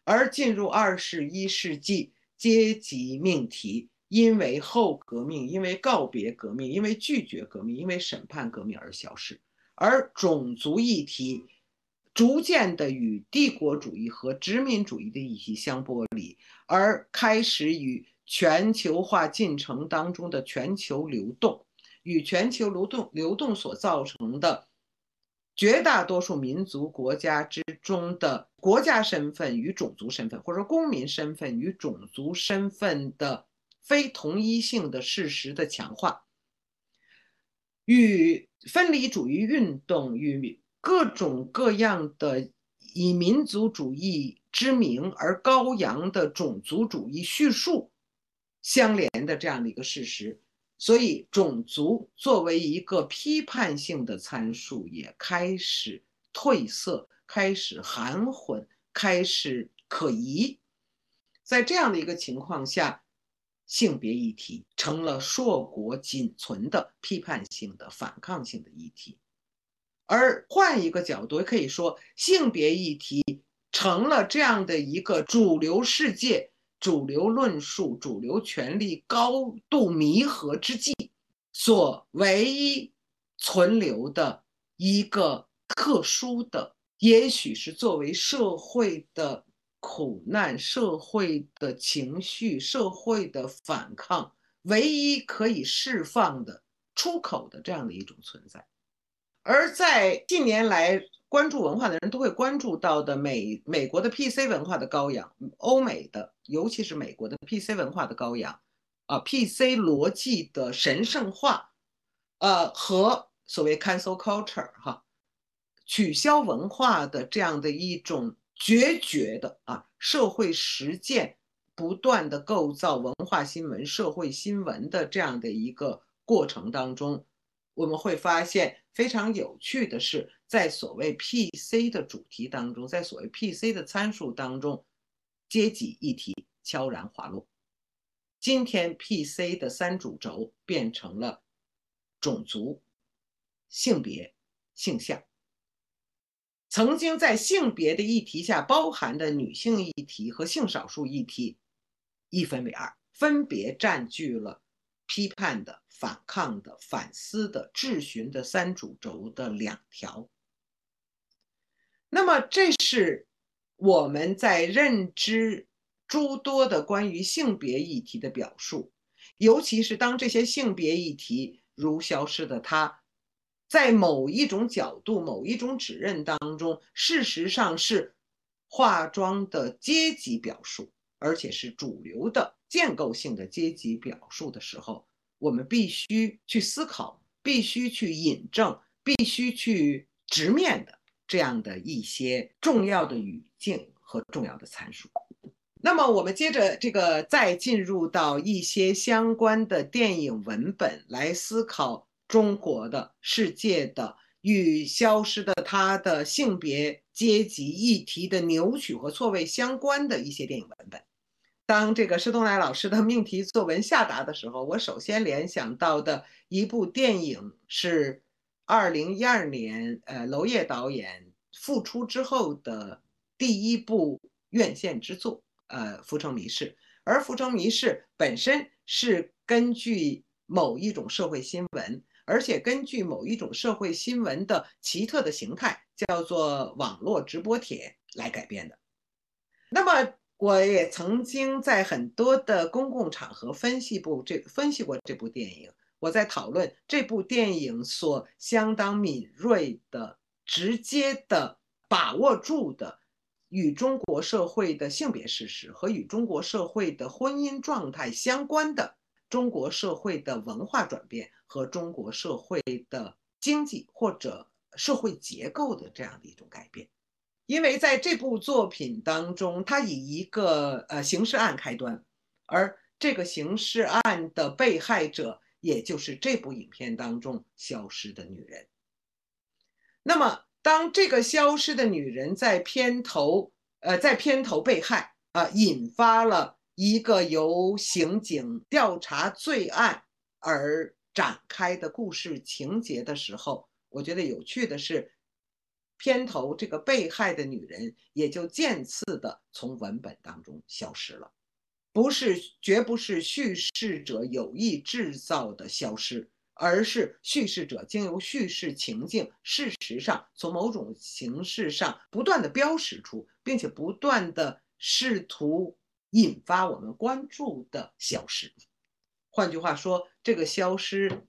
而进入二十一世纪，阶级命题。因为后革命，因为告别革命，因为拒绝革命，因为审判革命而消失，而种族议题逐渐的与帝国主义和殖民主义的议题相剥离，而开始与全球化进程当中的全球流动，与全球流动流动所造成的绝大多数民族国家之中的国家身份与种族身份，或者说公民身份与种族身份的。非同一性的事实的强化，与分离主义运动与各种各样的以民族主义之名而高扬的种族主义叙述相连的这样的一个事实，所以种族作为一个批判性的参数也开始褪色，开始含混，开始可疑。在这样的一个情况下。性别议题成了硕果仅存的批判性的反抗性的议题，而换一个角度，也可以说，性别议题成了这样的一个主流世界、主流论述、主流权力高度弥合之际所唯一存留的一个特殊的，也许是作为社会的。苦难、社会的情绪、社会的反抗，唯一可以释放的出口的这样的一种存在。而在近年来关注文化的人都会关注到的美美国的 PC 文化的高扬，欧美的尤其是美国的 PC 文化的高扬，啊，PC 逻辑的神圣化，呃，和所谓 cancel culture 哈，取消文化的这样的一种。决绝的啊，社会实践不断的构造文化新闻、社会新闻的这样的一个过程当中，我们会发现非常有趣的是，在所谓 PC 的主题当中，在所谓 PC 的参数当中，阶级议题悄然滑落。今天 PC 的三主轴变成了种族、性别、性向。曾经在性别的议题下包含的女性议题和性少数议题一分为二，分别占据了批判的、反抗的、反思的、质询的三主轴的两条。那么，这是我们在认知诸多的关于性别议题的表述，尤其是当这些性别议题如消失的她。在某一种角度、某一种指认当中，事实上是化妆的阶级表述，而且是主流的建构性的阶级表述的时候，我们必须去思考，必须去引证，必须去直面的这样的一些重要的语境和重要的参数。那么，我们接着这个再进入到一些相关的电影文本来思考中国的世界的与消失的他的性别阶级议题的扭曲和错位相关的一些电影文本。当这个施东来老师的命题作文下达的时候，我首先联想到的一部电影是二零一二年呃娄烨导演复出之后的第一部院线之作。呃，浮城谜事，而浮城谜事本身是根据某一种社会新闻，而且根据某一种社会新闻的奇特的形态，叫做网络直播帖来改编的。那么，我也曾经在很多的公共场合分析部这分析过这部电影。我在讨论这部电影所相当敏锐的、直接的把握住的。与中国社会的性别事实和与中国社会的婚姻状态相关的中国社会的文化转变和中国社会的经济或者社会结构的这样的一种改变，因为在这部作品当中，它以一个呃刑事案开端，而这个刑事案的被害者也就是这部影片当中消失的女人，那么。当这个消失的女人在片头，呃，在片头被害啊，引发了一个由刑警调查罪案而展开的故事情节的时候，我觉得有趣的是，片头这个被害的女人也就渐次的从文本当中消失了，不是，绝不是叙事者有意制造的消失。而是叙事者经由叙事情境，事实上从某种形式上不断的标识出，并且不断的试图引发我们关注的消失。换句话说，这个消失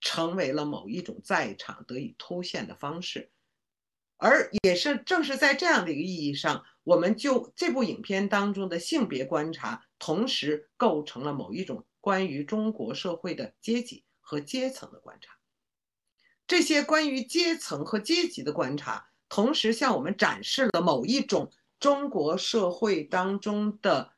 成为了某一种在场得以凸显的方式，而也是正是在这样的一个意义上，我们就这部影片当中的性别观察，同时构成了某一种关于中国社会的阶级。和阶层的观察，这些关于阶层和阶级的观察，同时向我们展示了某一种中国社会当中的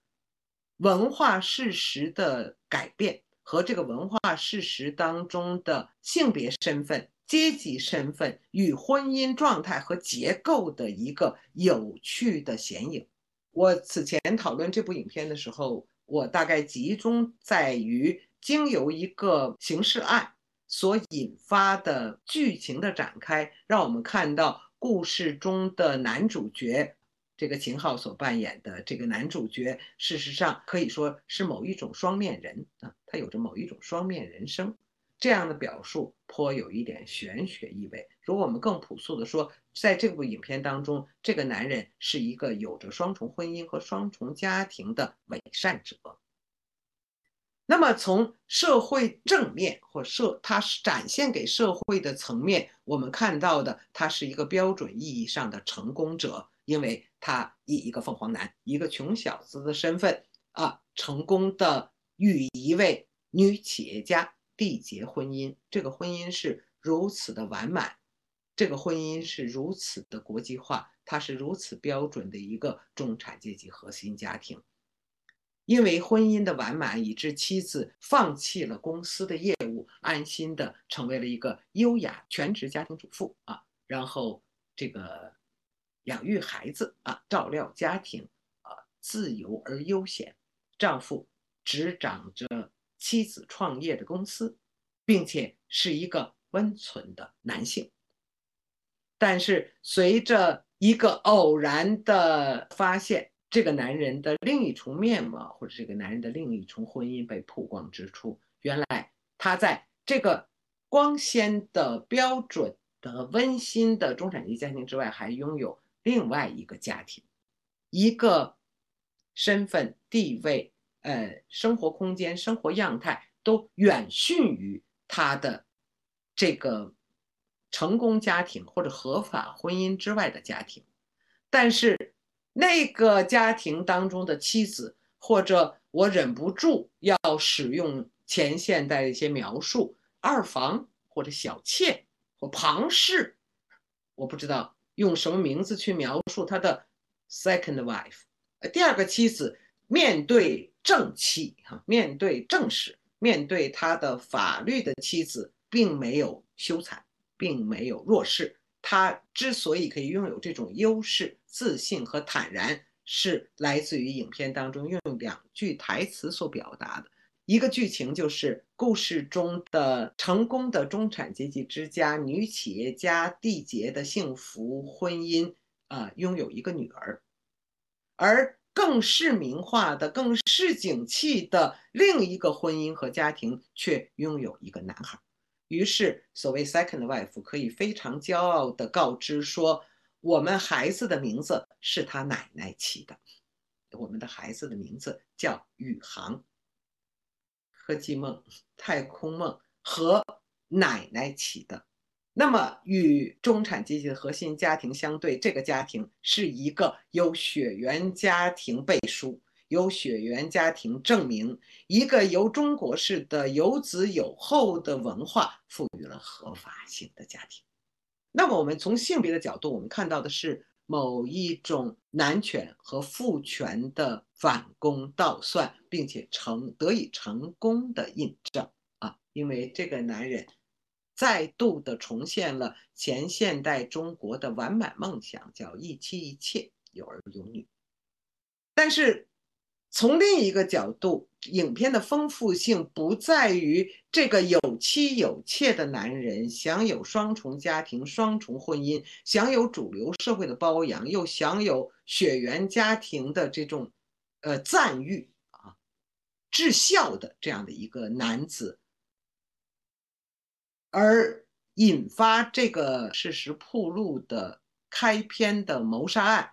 文化事实的改变和这个文化事实当中的性别身份、阶级身份与婚姻状态和结构的一个有趣的显影。我此前讨论这部影片的时候，我大概集中在于。经由一个刑事案所引发的剧情的展开，让我们看到故事中的男主角，这个秦昊所扮演的这个男主角，事实上可以说是某一种双面人啊，他有着某一种双面人生，这样的表述颇有一点玄学意味。如果我们更朴素的说，在这部影片当中，这个男人是一个有着双重婚姻和双重家庭的伪善者。那么，从社会正面或社，它是展现给社会的层面，我们看到的，他是一个标准意义上的成功者，因为他以一个凤凰男、一个穷小子的身份啊，成功的与一位女企业家缔结婚姻。这个婚姻是如此的完满，这个婚姻是如此的国际化，它是如此标准的一个中产阶级核心家庭。因为婚姻的完满，以致妻子放弃了公司的业务，安心的成为了一个优雅全职家庭主妇啊，然后这个养育孩子啊，照料家庭啊，自由而悠闲。丈夫执掌着妻子创业的公司，并且是一个温存的男性。但是随着一个偶然的发现。这个男人的另一重面貌，或者这个男人的另一重婚姻被曝光之初，原来他在这个光鲜的、标准的、温馨的中产阶级家庭之外，还拥有另外一个家庭，一个身份地位、呃，生活空间、生活样态都远逊于他的这个成功家庭或者合法婚姻之外的家庭，但是。那个家庭当中的妻子，或者我忍不住要使用前现代的一些描述，二房或者小妾或旁氏，我不知道用什么名字去描述他的 second wife，第二个妻子面对正妻哈，面对正室，面对他的法律的妻子，并没有羞惭，并没有弱势。他之所以可以拥有这种优势、自信和坦然，是来自于影片当中用两句台词所表达的。一个剧情就是故事中的成功的中产阶级之家女企业家缔结的幸福婚姻，啊，拥有一个女儿；而更市民化的、更市井气的另一个婚姻和家庭却拥有一个男孩。于是，所谓 second wife 可以非常骄傲地告知说：“我们孩子的名字是他奶奶起的，我们的孩子的名字叫宇航。科技梦、太空梦和奶奶起的。那么，与中产阶级的核心家庭相对，这个家庭是一个由血缘家庭背书。”由血缘家庭证明，一个由中国式的有子有后的文化赋予了合法性的家庭。那么，我们从性别的角度，我们看到的是某一种男权和父权的反攻倒算，并且成得以成功的印证啊！因为这个男人再度的重现了前现代中国的完满梦想，叫一妻一妾，有儿有女。但是。从另一个角度，影片的丰富性不在于这个有妻有妾的男人享有双重家庭、双重婚姻，享有主流社会的包养，又享有血缘家庭的这种，呃赞誉啊，至孝的这样的一个男子，而引发这个事实铺路的开篇的谋杀案，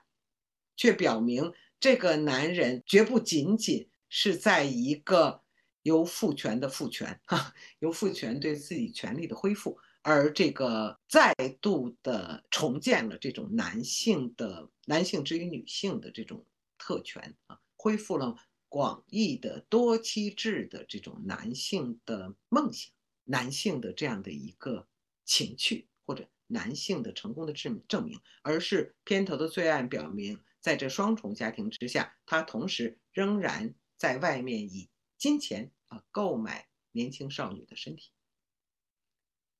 却表明。这个男人绝不仅仅是在一个由父权的父权，哈，由父权对自己权利的恢复，而这个再度的重建了这种男性的男性之于女性的这种特权啊，恢复了广义的多妻制的这种男性的梦想，男性的这样的一个情趣，或者男性的成功的证证明，而是片头的罪案表明。在这双重家庭之下，他同时仍然在外面以金钱啊购买年轻少女的身体。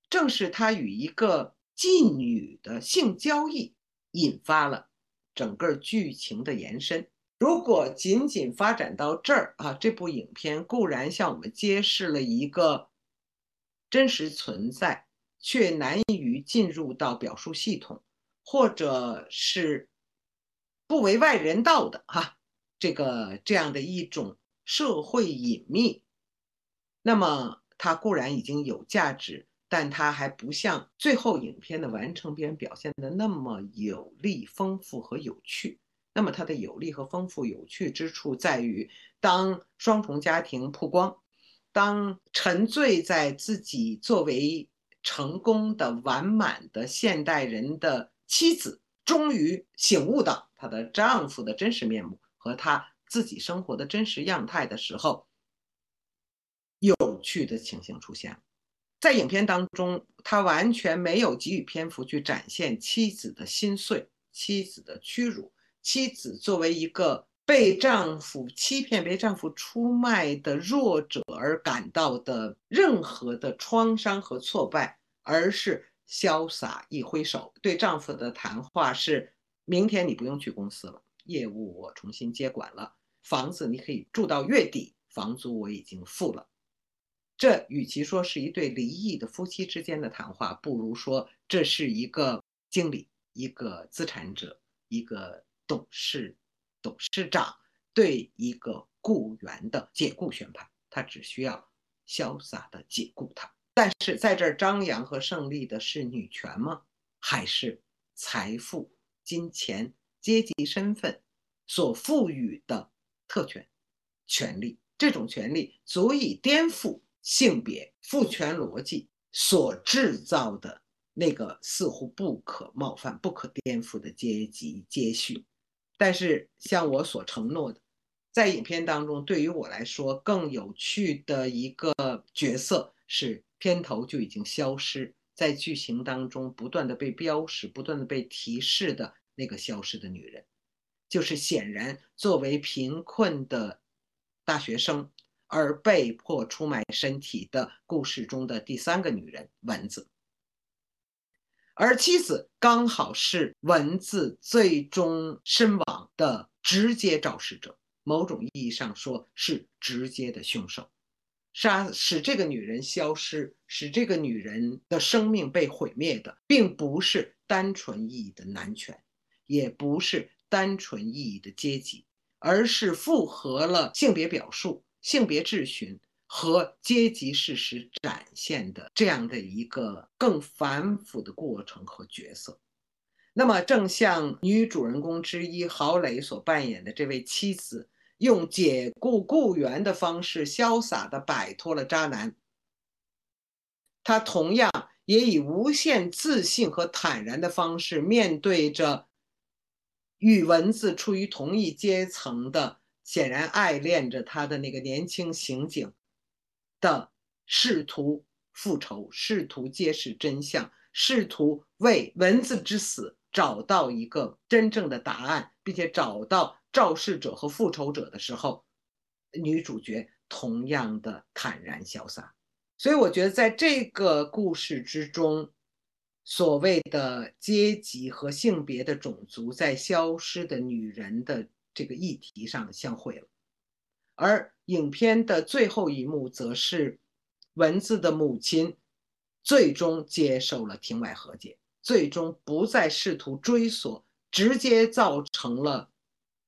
正是他与一个妓女的性交易，引发了整个剧情的延伸。如果仅仅发展到这儿啊，这部影片固然向我们揭示了一个真实存在却难于进入到表述系统，或者是。不为外人道的哈，这个这样的一种社会隐秘，那么它固然已经有价值，但它还不像最后影片的完成篇表现的那么有力、丰富和有趣。那么它的有力和丰富、有趣之处在于，当双重家庭曝光，当沉醉在自己作为成功的、完满的现代人的妻子。终于醒悟到她的丈夫的真实面目和她自己生活的真实样态的时候，有趣的情形出现了。在影片当中，他完全没有给予篇幅去展现妻子的心碎、妻子的屈辱、妻子作为一个被丈夫欺骗、被丈夫出卖的弱者而感到的任何的创伤和挫败，而是。潇洒一挥手，对丈夫的谈话是：明天你不用去公司了，业务我重新接管了，房子你可以住到月底，房租我已经付了。这与其说是一对离异的夫妻之间的谈话，不如说这是一个经理、一个资产者、一个董事、董事长对一个雇员的解雇宣判。他只需要潇洒的解雇他。但是在这儿张扬和胜利的是女权吗？还是财富、金钱、阶级身份所赋予的特权、权利？这种权利足以颠覆性别父权逻辑所制造的那个似乎不可冒犯、不可颠覆的阶级阶序。但是像我所承诺的，在影片当中，对于我来说更有趣的一个角色是片头就已经消失，在剧情当中不断的被标识、不断的被提示的那个消失的女人，就是显然作为贫困的大学生而被迫出卖身体的故事中的第三个女人蚊子。而妻子刚好是文字最终身亡的直接肇事者，某种意义上说是直接的凶手，杀使这个女人消失，使这个女人的生命被毁灭的，并不是单纯意义的男权，也不是单纯意义的阶级，而是复合了性别表述、性别质询。和阶级事实展现的这样的一个更繁复的过程和角色，那么正像女主人公之一郝蕾所扮演的这位妻子，用解雇雇员的方式潇洒地摆脱了渣男，她同样也以无限自信和坦然的方式面对着与文字处于同一阶层的、显然爱恋着他的那个年轻刑警。的试图复仇，试图揭示真相，试图为文字之死找到一个真正的答案，并且找到肇事者和复仇者的时候，女主角同样的坦然潇洒。所以，我觉得在这个故事之中，所谓的阶级和性别的种族在消失的女人的这个议题上相会了，而。影片的最后一幕，则是文字的母亲最终接受了庭外和解，最终不再试图追索直接造成了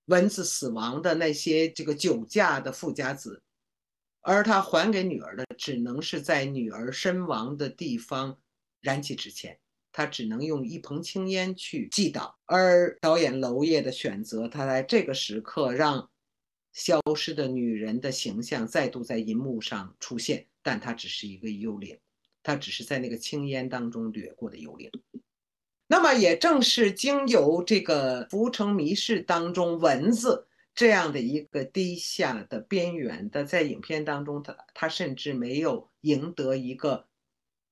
文字死亡的那些这个酒驾的富家子，而他还给女儿的，只能是在女儿身亡的地方燃起纸钱，他只能用一捧青烟去祭祷。而导演娄烨的选择，他在这个时刻让。消失的女人的形象再度在银幕上出现，但她只是一个幽灵，她只是在那个青烟当中掠过的幽灵。那么，也正是经由这个《浮城谜事》当中文字这样的一个低下的边缘的，在影片当中，他他甚至没有赢得一个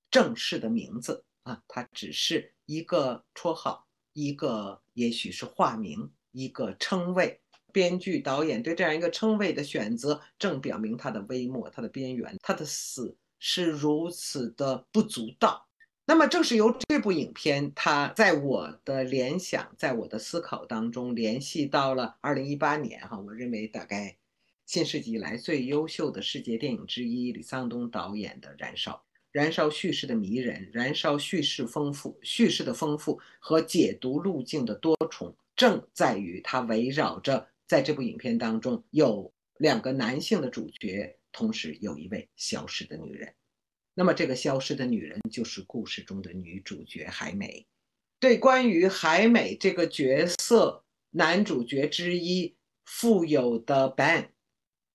正式的名字啊，他只是一个绰号，一个也许是化名，一个称谓。编剧、导演对这样一个称谓的选择，正表明他的微末、他的边缘、他的死是如此的不足道。那么，正是由这部影片，它在我的联想、在我的思考当中，联系到了2018年哈，我认为大概新世纪以来最优秀的世界电影之一，李沧东导演的《燃烧》。燃烧叙事的迷人，燃烧叙事丰富、叙事的丰富和解读路径的多重，正在于它围绕着。在这部影片当中，有两个男性的主角，同时有一位消失的女人。那么，这个消失的女人就是故事中的女主角海美。对关于海美这个角色，男主角之一富有的 Ben，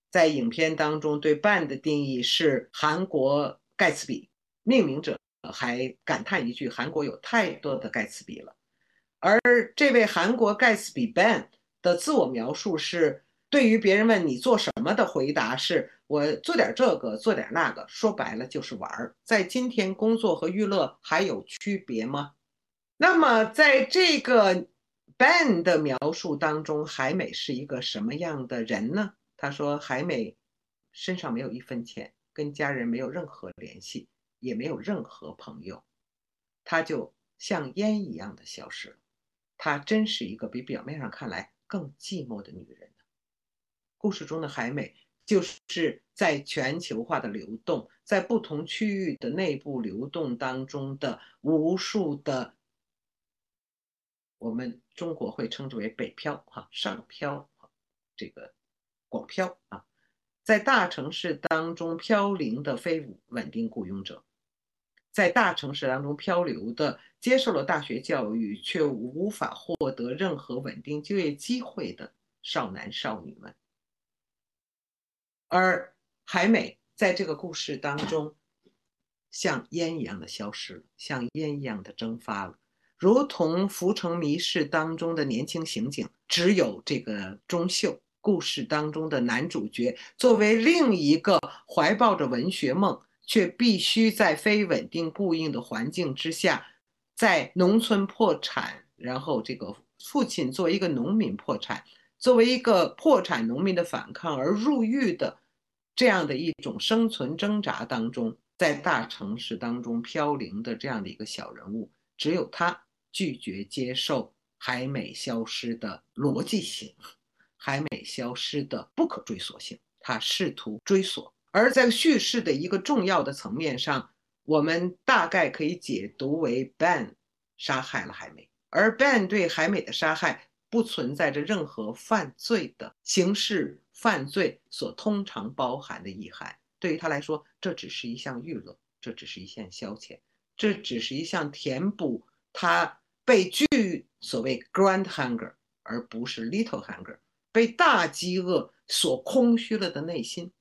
在影片当中对 Ben 的定义是韩国盖茨比。命名者还感叹一句：“韩国有太多的盖茨比了。”而这位韩国盖茨比 Ben。的自我描述是对于别人问你做什么的回答是我做点这个做点那个，说白了就是玩儿。在今天，工作和娱乐还有区别吗？那么在这个 Ben 的描述当中，海美是一个什么样的人呢？他说海美身上没有一分钱，跟家人没有任何联系，也没有任何朋友，他就像烟一样的消失了。他真是一个比表面上看来。更寂寞的女人呢？故事中的海美就是在全球化的流动，在不同区域的内部流动当中的无数的，我们中国会称之为北漂哈，上漂这个广漂啊，在大城市当中飘零的非稳定雇佣者，在大城市当中漂流的。接受了大学教育却无法获得任何稳定就业机会的少男少女们，而海美在这个故事当中像烟一样的消失了，像烟一样的蒸发了，如同《浮城谜事》当中的年轻刑警，只有这个钟秀故事当中的男主角，作为另一个怀抱着文学梦，却必须在非稳定供应的环境之下，在农村破产，然后这个父亲作为一个农民破产，作为一个破产农民的反抗而入狱的这样的一种生存挣扎当中，在大城市当中飘零的这样的一个小人物，只有他。拒绝接受海美消失的逻辑性，海美消失的不可追溯性。他试图追索，而在叙事的一个重要的层面上，我们大概可以解读为 Ben 杀害了海美，而 Ben 对海美的杀害不存在着任何犯罪的刑事犯罪所通常包含的意涵。对于他来说，这只是一项娱乐，这只是一项消遣，这只是一项填补他。被拒所谓 grand hunger，而不是 little hunger，被大饥饿所空虚了的内心。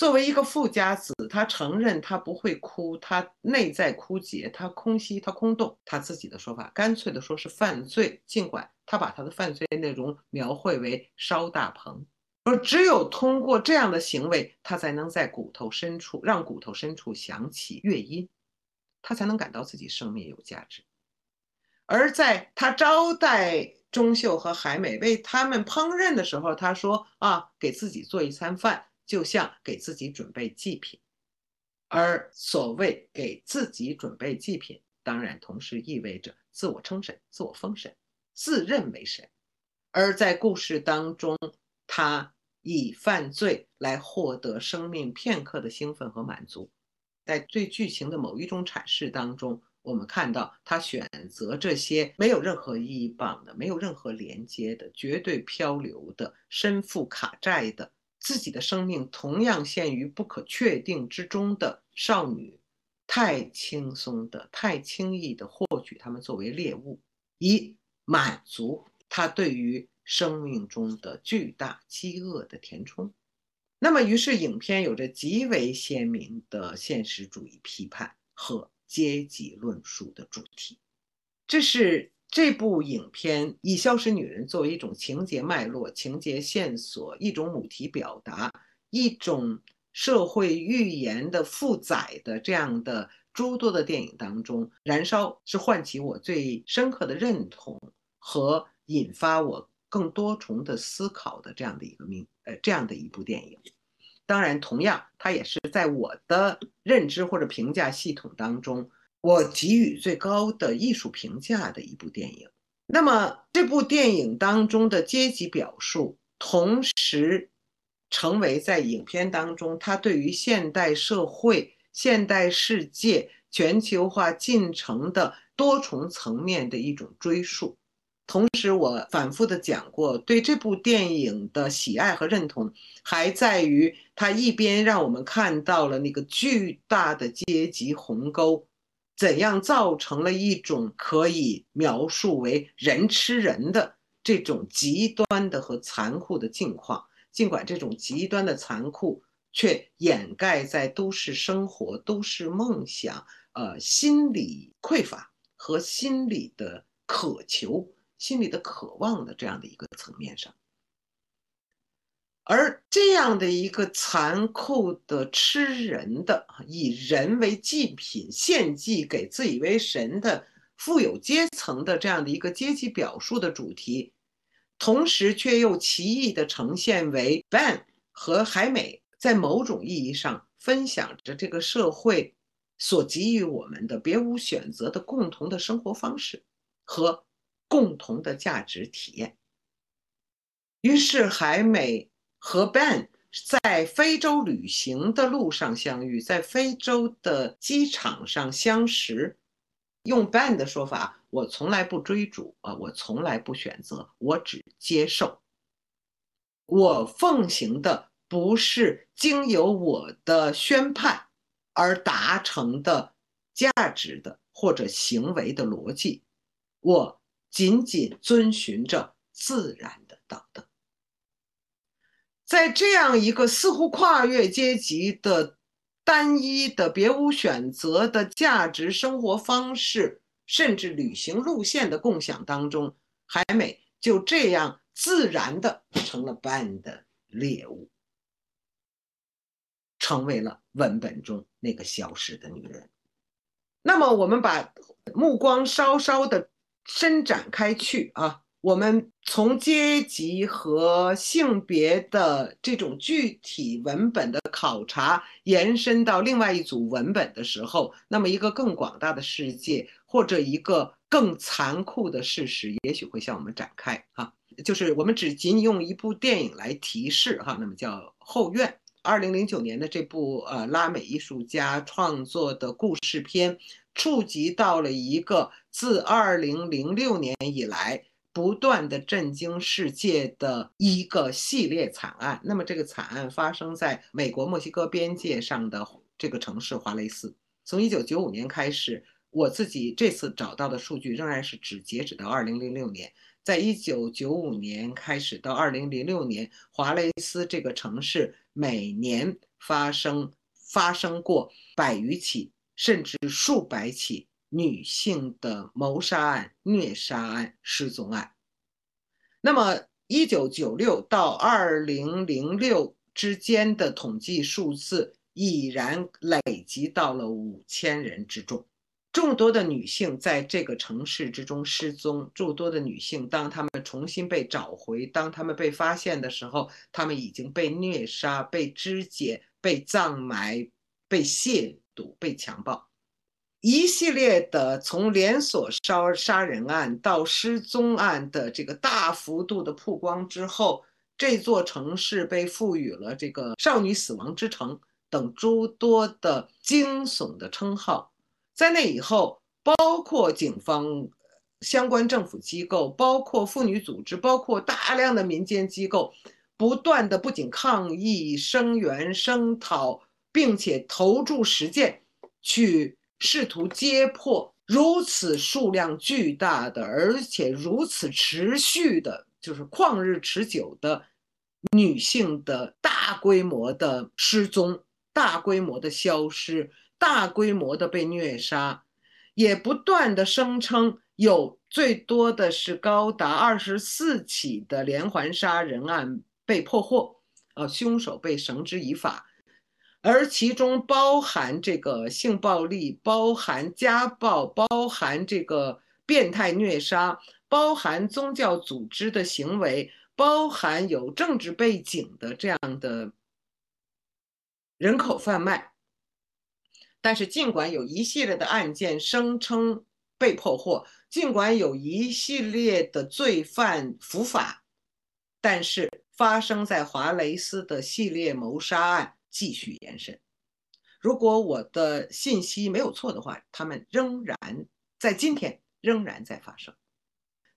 作为一个富家子，他承认他不会哭，他内在枯竭，他空虚，他空洞。他自己的说法，干脆的说是犯罪。尽管他把他的犯罪内容描绘为烧大棚，而只有通过这样的行为，他才能在骨头深处让骨头深处响起乐音，他才能感到自己生命有价值。而在他招待钟秀和海美为他们烹饪的时候，他说：“啊，给自己做一餐饭，就像给自己准备祭品。”而所谓给自己准备祭品，当然同时意味着自我称神、自我封神、自认为神。而在故事当中，他以犯罪来获得生命片刻的兴奋和满足，在对剧情的某一种阐释当中。我们看到他选择这些没有任何意义棒的、没有任何连接的、绝对漂流的、身负卡债的、自己的生命同样陷于不可确定之中的少女，太轻松的、太轻易的获取他们作为猎物，以满足他对于生命中的巨大饥饿的填充。那么，于是影片有着极为鲜明的现实主义批判和。阶级论述的主题，这是这部影片以消失女人作为一种情节脉络、情节线索、一种母题表达、一种社会寓言的负载的这样的诸多的电影当中，燃烧是唤起我最深刻的认同和引发我更多重的思考的这样的一个名呃这样的一部电影。当然，同样，它也是在我的认知或者评价系统当中，我给予最高的艺术评价的一部电影。那么，这部电影当中的阶级表述，同时成为在影片当中，它对于现代社会、现代世界、全球化进程的多重层面的一种追溯。同时，我反复的讲过，对这部电影的喜爱和认同，还在于它一边让我们看到了那个巨大的阶级鸿沟，怎样造成了一种可以描述为人吃人的这种极端的和残酷的境况。尽管这种极端的残酷，却掩盖在都市生活、都市梦想、呃心理匮乏和心理的渴求。心理的渴望的这样的一个层面上，而这样的一个残酷的吃人的以人为祭品献祭给自以为神的富有阶层的这样的一个阶级表述的主题，同时却又奇异的呈现为 ban 和海美在某种意义上分享着这个社会所给予我们的别无选择的共同的生活方式和。共同的价值体验。于是，海美和 Ben 在非洲旅行的路上相遇，在非洲的机场上相识。用 Ben 的说法，我从来不追逐啊，我从来不选择，我只接受。我奉行的不是经由我的宣判而达成的价值的或者行为的逻辑，我。仅仅遵循着自然的道德，在这样一个似乎跨越阶级的单一的、别无选择的价值生活方式甚至旅行路线的共享当中，海美就这样自然的成了班的猎物，成为了文本中那个消失的女人。那么，我们把目光稍稍的伸展开去啊。我们从阶级和性别的这种具体文本的考察延伸到另外一组文本的时候，那么一个更广大的世界或者一个更残酷的事实，也许会向我们展开啊。就是我们只仅用一部电影来提示哈，那么叫《后院》，二零零九年的这部呃拉美艺术家创作的故事片，触及到了一个自二零零六年以来。不断的震惊世界的一个系列惨案。那么，这个惨案发生在美国墨西哥边界上的这个城市华雷斯。从1995年开始，我自己这次找到的数据仍然是只截止到2006年。在1995年开始到2006年，华雷斯这个城市每年发生发生过百余起，甚至数百起。女性的谋杀案、虐杀案、失踪案，那么一九九六到二零零六之间的统计数字已然累积到了五千人之众。众多的女性在这个城市之中失踪，众多的女性当她们重新被找回，当她们被发现的时候，她们已经被虐杀、被肢解、被葬埋、被亵渎、被强暴。一系列的从连锁杀杀人案到失踪案的这个大幅度的曝光之后，这座城市被赋予了这个“少女死亡之城”等诸多的惊悚的称号。在那以后，包括警方、相关政府机构、包括妇女组织、包括大量的民间机构，不断的不仅抗议、声援、声讨，并且投注实践去。试图揭破如此数量巨大的，而且如此持续的，就是旷日持久的女性的大规模的失踪、大规模的消失、大规模的被虐杀，也不断的声称有最多的是高达二十四起的连环杀人案被破获，呃，凶手被绳之以法。而其中包含这个性暴力，包含家暴，包含这个变态虐杀，包含宗教组织的行为，包含有政治背景的这样的人口贩卖。但是，尽管有一系列的案件声称被破获，尽管有一系列的罪犯伏法，但是发生在华雷斯的系列谋杀案。继续延伸。如果我的信息没有错的话，他们仍然在今天仍然在发生。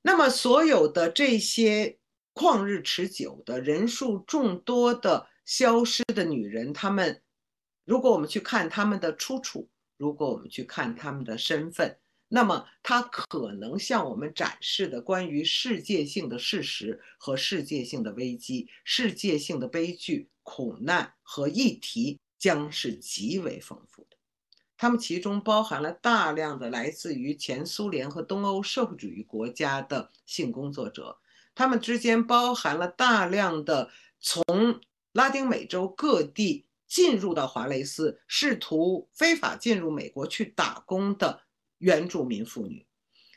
那么，所有的这些旷日持久的人数众多的消失的女人，她们，如果我们去看她们的出处，如果我们去看她们的身份，那么她可能向我们展示的关于世界性的事实和世界性的危机、世界性的悲剧。苦难和议题将是极为丰富的，它们其中包含了大量的来自于前苏联和东欧社会主义国家的性工作者，他们之间包含了大量的从拉丁美洲各地进入到华雷斯，试图非法进入美国去打工的原住民妇女，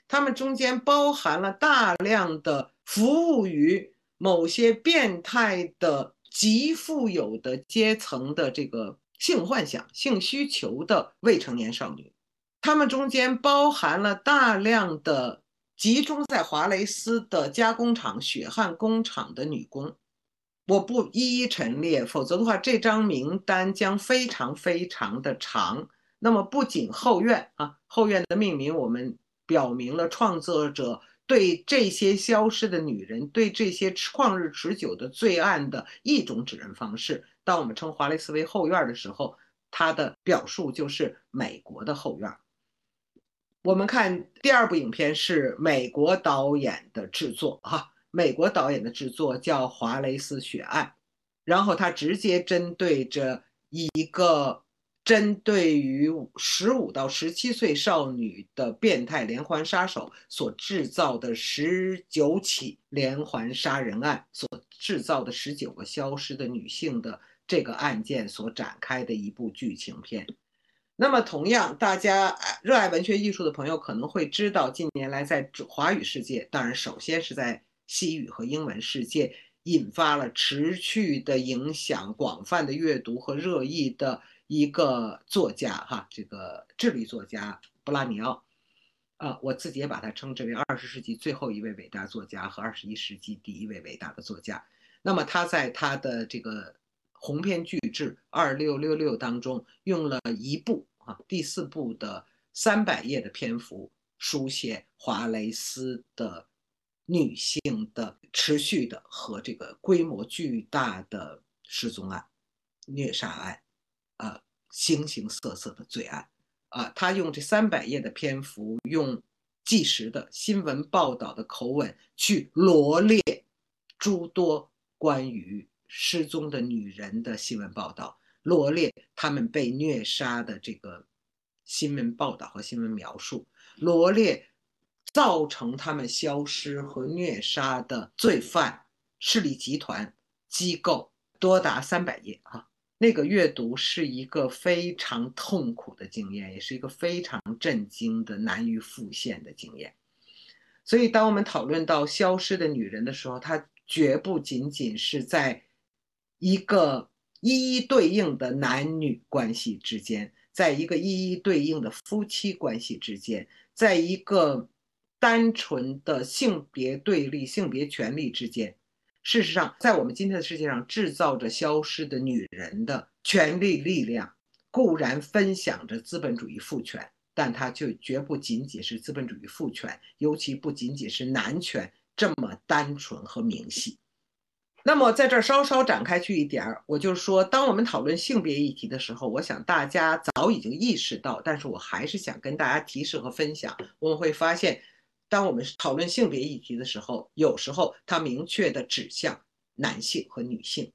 他们中间包含了大量的服务于某些变态的。极富有的阶层的这个性幻想、性需求的未成年少女，她们中间包含了大量的集中在华雷斯的加工厂、血汗工厂的女工。我不一一陈列，否则的话，这张名单将非常非常的长。那么，不仅后院啊，后院的命名我们表明了创作者。对这些消失的女人，对这些旷日持久的罪案的一种指认方式。当我们称华雷斯为后院的时候，它的表述就是美国的后院。我们看第二部影片是美国导演的制作，哈，美国导演的制作叫《华雷斯血案》，然后他直接针对着一个针对于十五到十七岁少女的变态连环杀手所制造的十九起连环杀人案，所制造的十九个消失的女性的这个案件所展开的一部剧情片。那么，同样，大家热爱文学艺术的朋友可能会知道，近年来在华语世界，当然首先是在西语和英文世界，引发了持续的影响、广泛的阅读和热议的一个作家，哈，这个智利作家布拉尼奥，啊，我自己也把他称之为二十世纪最后一位伟大作家和二十一世纪第一位伟大的作家。那么他在他的这个。鸿篇巨制《二六六六》当中用了一部啊第四部的三百页的篇幅，书写华雷斯的女性的持续的和这个规模巨大的失踪案、虐杀案，呃，形形色色的罪案啊，他用这三百页的篇幅，用纪实的新闻报道的口吻去罗列诸多关于。失踪的女人的新闻报道，罗列她们被虐杀的这个新闻报道和新闻描述，罗列造成她们消失和虐杀的罪犯、势力集团、机构，多达三百页啊！那个阅读是一个非常痛苦的经验，也是一个非常震惊的、难于复现的经验。所以，当我们讨论到消失的女人的时候，它绝不仅仅是在。一个一一对应的男女关系之间，在一个一一对应的夫妻关系之间，在一个单纯的性别对立、性别权利之间，事实上，在我们今天的世界上，制造着消失的女人的权力力量，固然分享着资本主义父权，但它就绝不仅仅是资本主义父权，尤其不仅仅是男权这么单纯和明晰。那么在这儿稍稍展开去一点儿，我就说，当我们讨论性别议题的时候，我想大家早已经意识到，但是我还是想跟大家提示和分享。我们会发现，当我们讨论性别议题的时候，有时候它明确的指向男性和女性，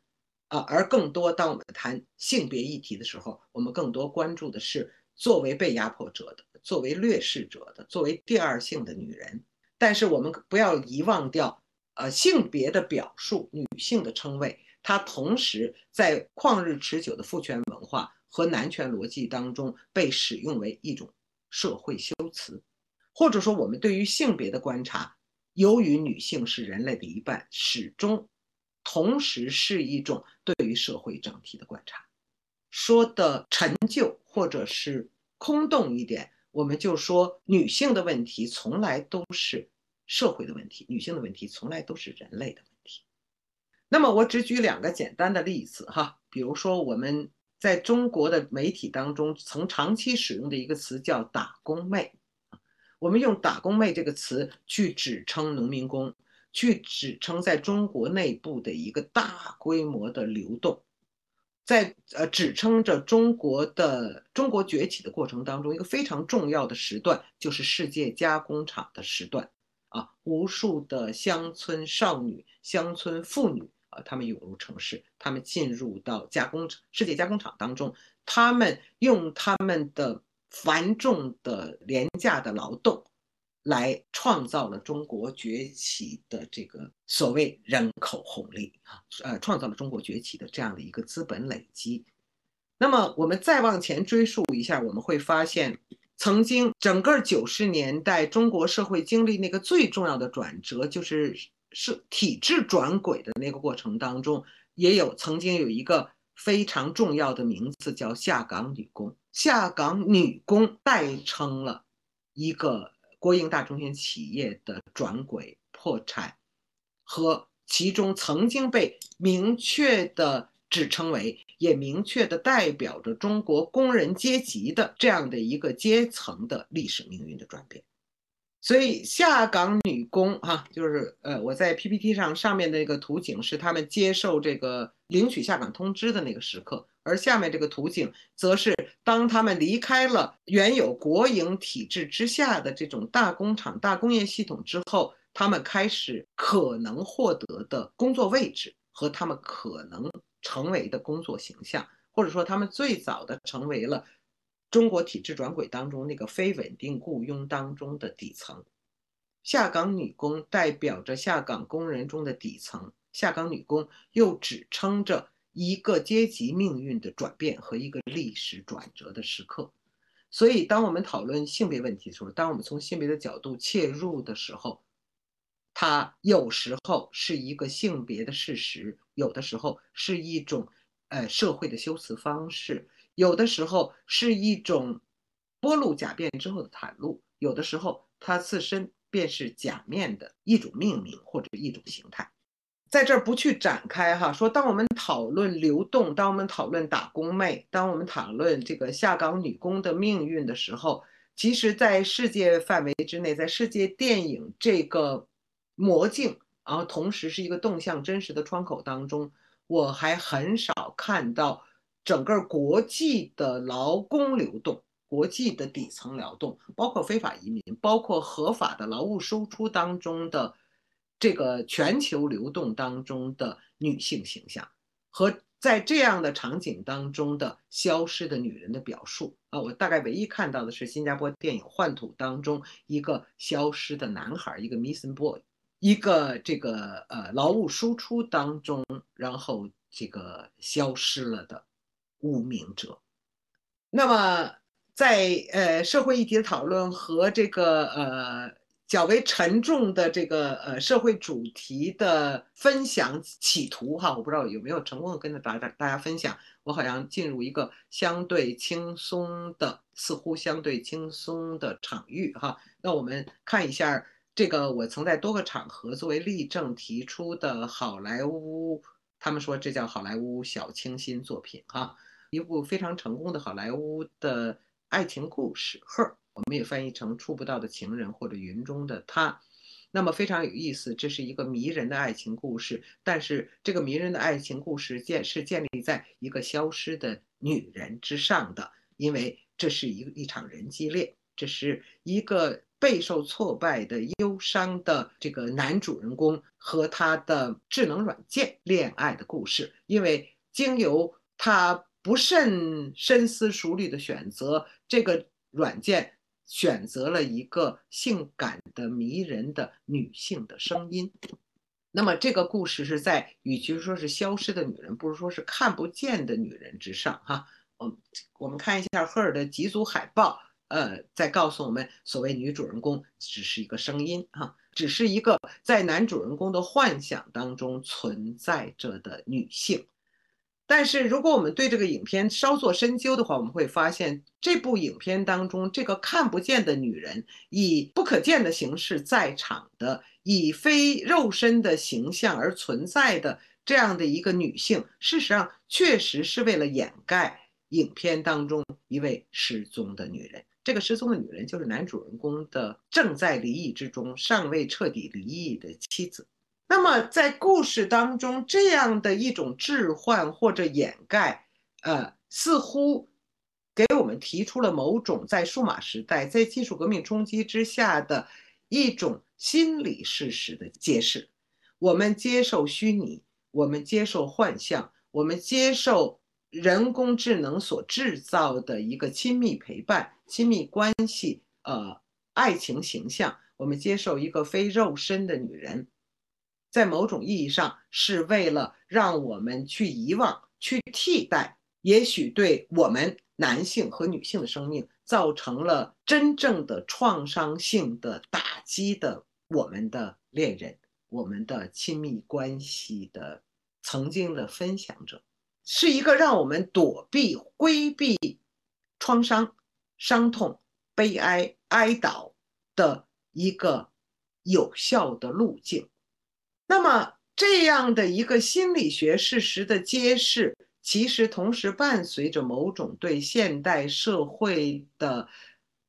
啊，而更多当我们谈性别议题的时候，我们更多关注的是作为被压迫者的、作为劣势者的、作为第二性的女人。但是我们不要遗忘掉。呃，性别的表述，女性的称谓，它同时在旷日持久的父权文化和男权逻辑当中被使用为一种社会修辞，或者说，我们对于性别的观察，由于女性是人类的一半，始终同时是一种对于社会整体的观察。说的陈旧或者是空洞一点，我们就说女性的问题从来都是。社会的问题，女性的问题从来都是人类的问题。那么我只举两个简单的例子哈，比如说我们在中国的媒体当中曾长期使用的一个词叫“打工妹”，我们用“打工妹”这个词去指称农民工，去指称在中国内部的一个大规模的流动，在呃指称着中国的中国崛起的过程当中一个非常重要的时段，就是世界加工厂的时段。啊，无数的乡村少女、乡村妇女啊，她们涌入城市，她们进入到加工厂、世界加工厂当中，她们用他们的繁重的廉价的劳动，来创造了中国崛起的这个所谓人口红利啊，呃，创造了中国崛起的这样的一个资本累积。那么，我们再往前追溯一下，我们会发现。曾经整个九十年代，中国社会经历那个最重要的转折，就是是体制转轨的那个过程当中，也有曾经有一个非常重要的名字叫下岗女工。下岗女工代称了一个国营大中型企业的转轨、破产，和其中曾经被明确的。指称为，也明确的代表着中国工人阶级的这样的一个阶层的历史命运的转变。所以下岗女工，哈，就是呃，我在 PPT 上上面的那个图景是他们接受这个领取下岗通知的那个时刻，而下面这个图景则是当他们离开了原有国营体制之下的这种大工厂、大工业系统之后，他们开始可能获得的工作位置和他们可能。成为的工作形象，或者说他们最早的成为了中国体制转轨当中那个非稳定雇佣当中的底层。下岗女工代表着下岗工人中的底层，下岗女工又指称着一个阶级命运的转变和一个历史转折的时刻。所以，当我们讨论性别问题的时候，当我们从性别的角度切入的时候，它有时候是一个性别的事实，有的时候是一种呃社会的修辞方式，有的时候是一种剥露假变之后的袒露，有的时候它自身。便是假面的一种命名或者一种形态，在这儿不去展开哈。说当我们讨论流动，当我们讨论打工妹，当我们讨论这个下岗女工的命运的时候，其实，在世界范围之内，在世界电影这个魔镜，然后同时是一个动向真实的窗口当中，我还很少看到整个国际的劳工流动。国际的底层劳动，包括非法移民，包括合法的劳务输出当中的这个全球流动当中的女性形象，和在这样的场景当中的消失的女人的表述啊，我大概唯一看到的是新加坡电影《幻土》当中一个消失的男孩，一个 missing boy，一个这个呃劳务输出当中，然后这个消失了的无名者，那么。在呃社会议题的讨论和这个呃较为沉重的这个呃社会主题的分享企图哈，我不知道有没有成功的跟着大大家分享，我好像进入一个相对轻松的，似乎相对轻松的场域哈。那我们看一下这个我曾在多个场合作为例证提出的好莱坞，他们说这叫好莱坞小清新作品哈，一部非常成功的好莱坞的。爱情故事《儿》，我们也翻译成“触不到的情人”或者“云中的他”。那么非常有意思，这是一个迷人的爱情故事。但是这个迷人的爱情故事建是建立在一个消失的女人之上的，因为这是一一场人机恋，这是一个备受挫败的忧伤的这个男主人公和他的智能软件恋爱的故事。因为经由他。不甚深思熟虑的选择，这个软件选择了一个性感的、迷人的女性的声音。那么，这个故事是在与其说是消失的女人，不如说是看不见的女人之上。哈，我我们看一下赫尔的几组海报，呃，在告诉我们，所谓女主人公只是一个声音，哈，只是一个在男主人公的幻想当中存在着的女性。但是，如果我们对这个影片稍作深究的话，我们会发现，这部影片当中这个看不见的女人，以不可见的形式在场的，以非肉身的形象而存在的这样的一个女性，事实上确实是为了掩盖影片当中一位失踪的女人。这个失踪的女人就是男主人公的正在离异之中、尚未彻底离异的妻子。那么，在故事当中，这样的一种置换或者掩盖，呃，似乎给我们提出了某种在数码时代、在技术革命冲击之下的一种心理事实的揭示。我们接受虚拟，我们接受幻象，我们接受人工智能所制造的一个亲密陪伴、亲密关系，呃，爱情形象。我们接受一个非肉身的女人。在某种意义上，是为了让我们去遗忘、去替代，也许对我们男性和女性的生命造成了真正的创伤性的打击的我们的恋人、我们的亲密关系的曾经的分享者，是一个让我们躲避、规避创伤、伤痛、悲哀、哀悼的一个有效的路径。那么，这样的一个心理学事实的揭示，其实同时伴随着某种对现代社会的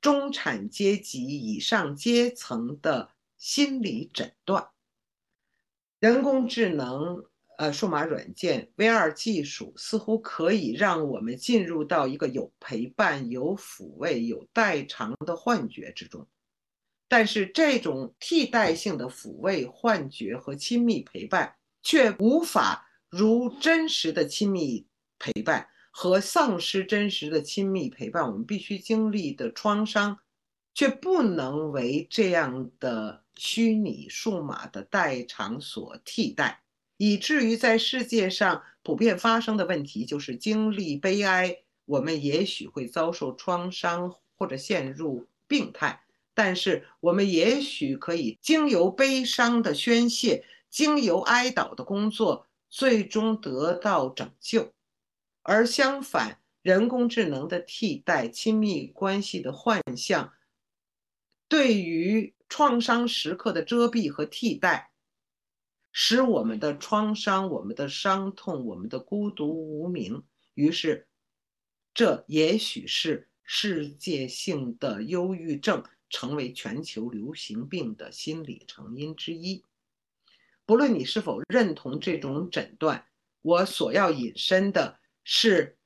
中产阶级以上阶层的心理诊断。人工智能、呃，数码软件、VR 技术似乎可以让我们进入到一个有陪伴、有抚慰、有代偿的幻觉之中。但是这种替代性的抚慰、幻觉和亲密陪伴，却无法如真实的亲密陪伴和丧失真实的亲密陪伴，我们必须经历的创伤，却不能为这样的虚拟数码的代偿所替代，以至于在世界上普遍发生的问题就是经历悲哀，我们也许会遭受创伤或者陷入病态，但是我们也许可以经由悲伤的宣泄，经由哀悼的工作，最终得到拯救。而相反，人工智能的替代、亲密关系的幻象，对于创伤时刻的遮蔽和替代，使我们的创伤、我们的伤痛、我们的孤独无名。于是，这也许是世界性的忧郁症成为全球流行病的心理成因之一。不论你是否认同这种诊断，我所要引申的。是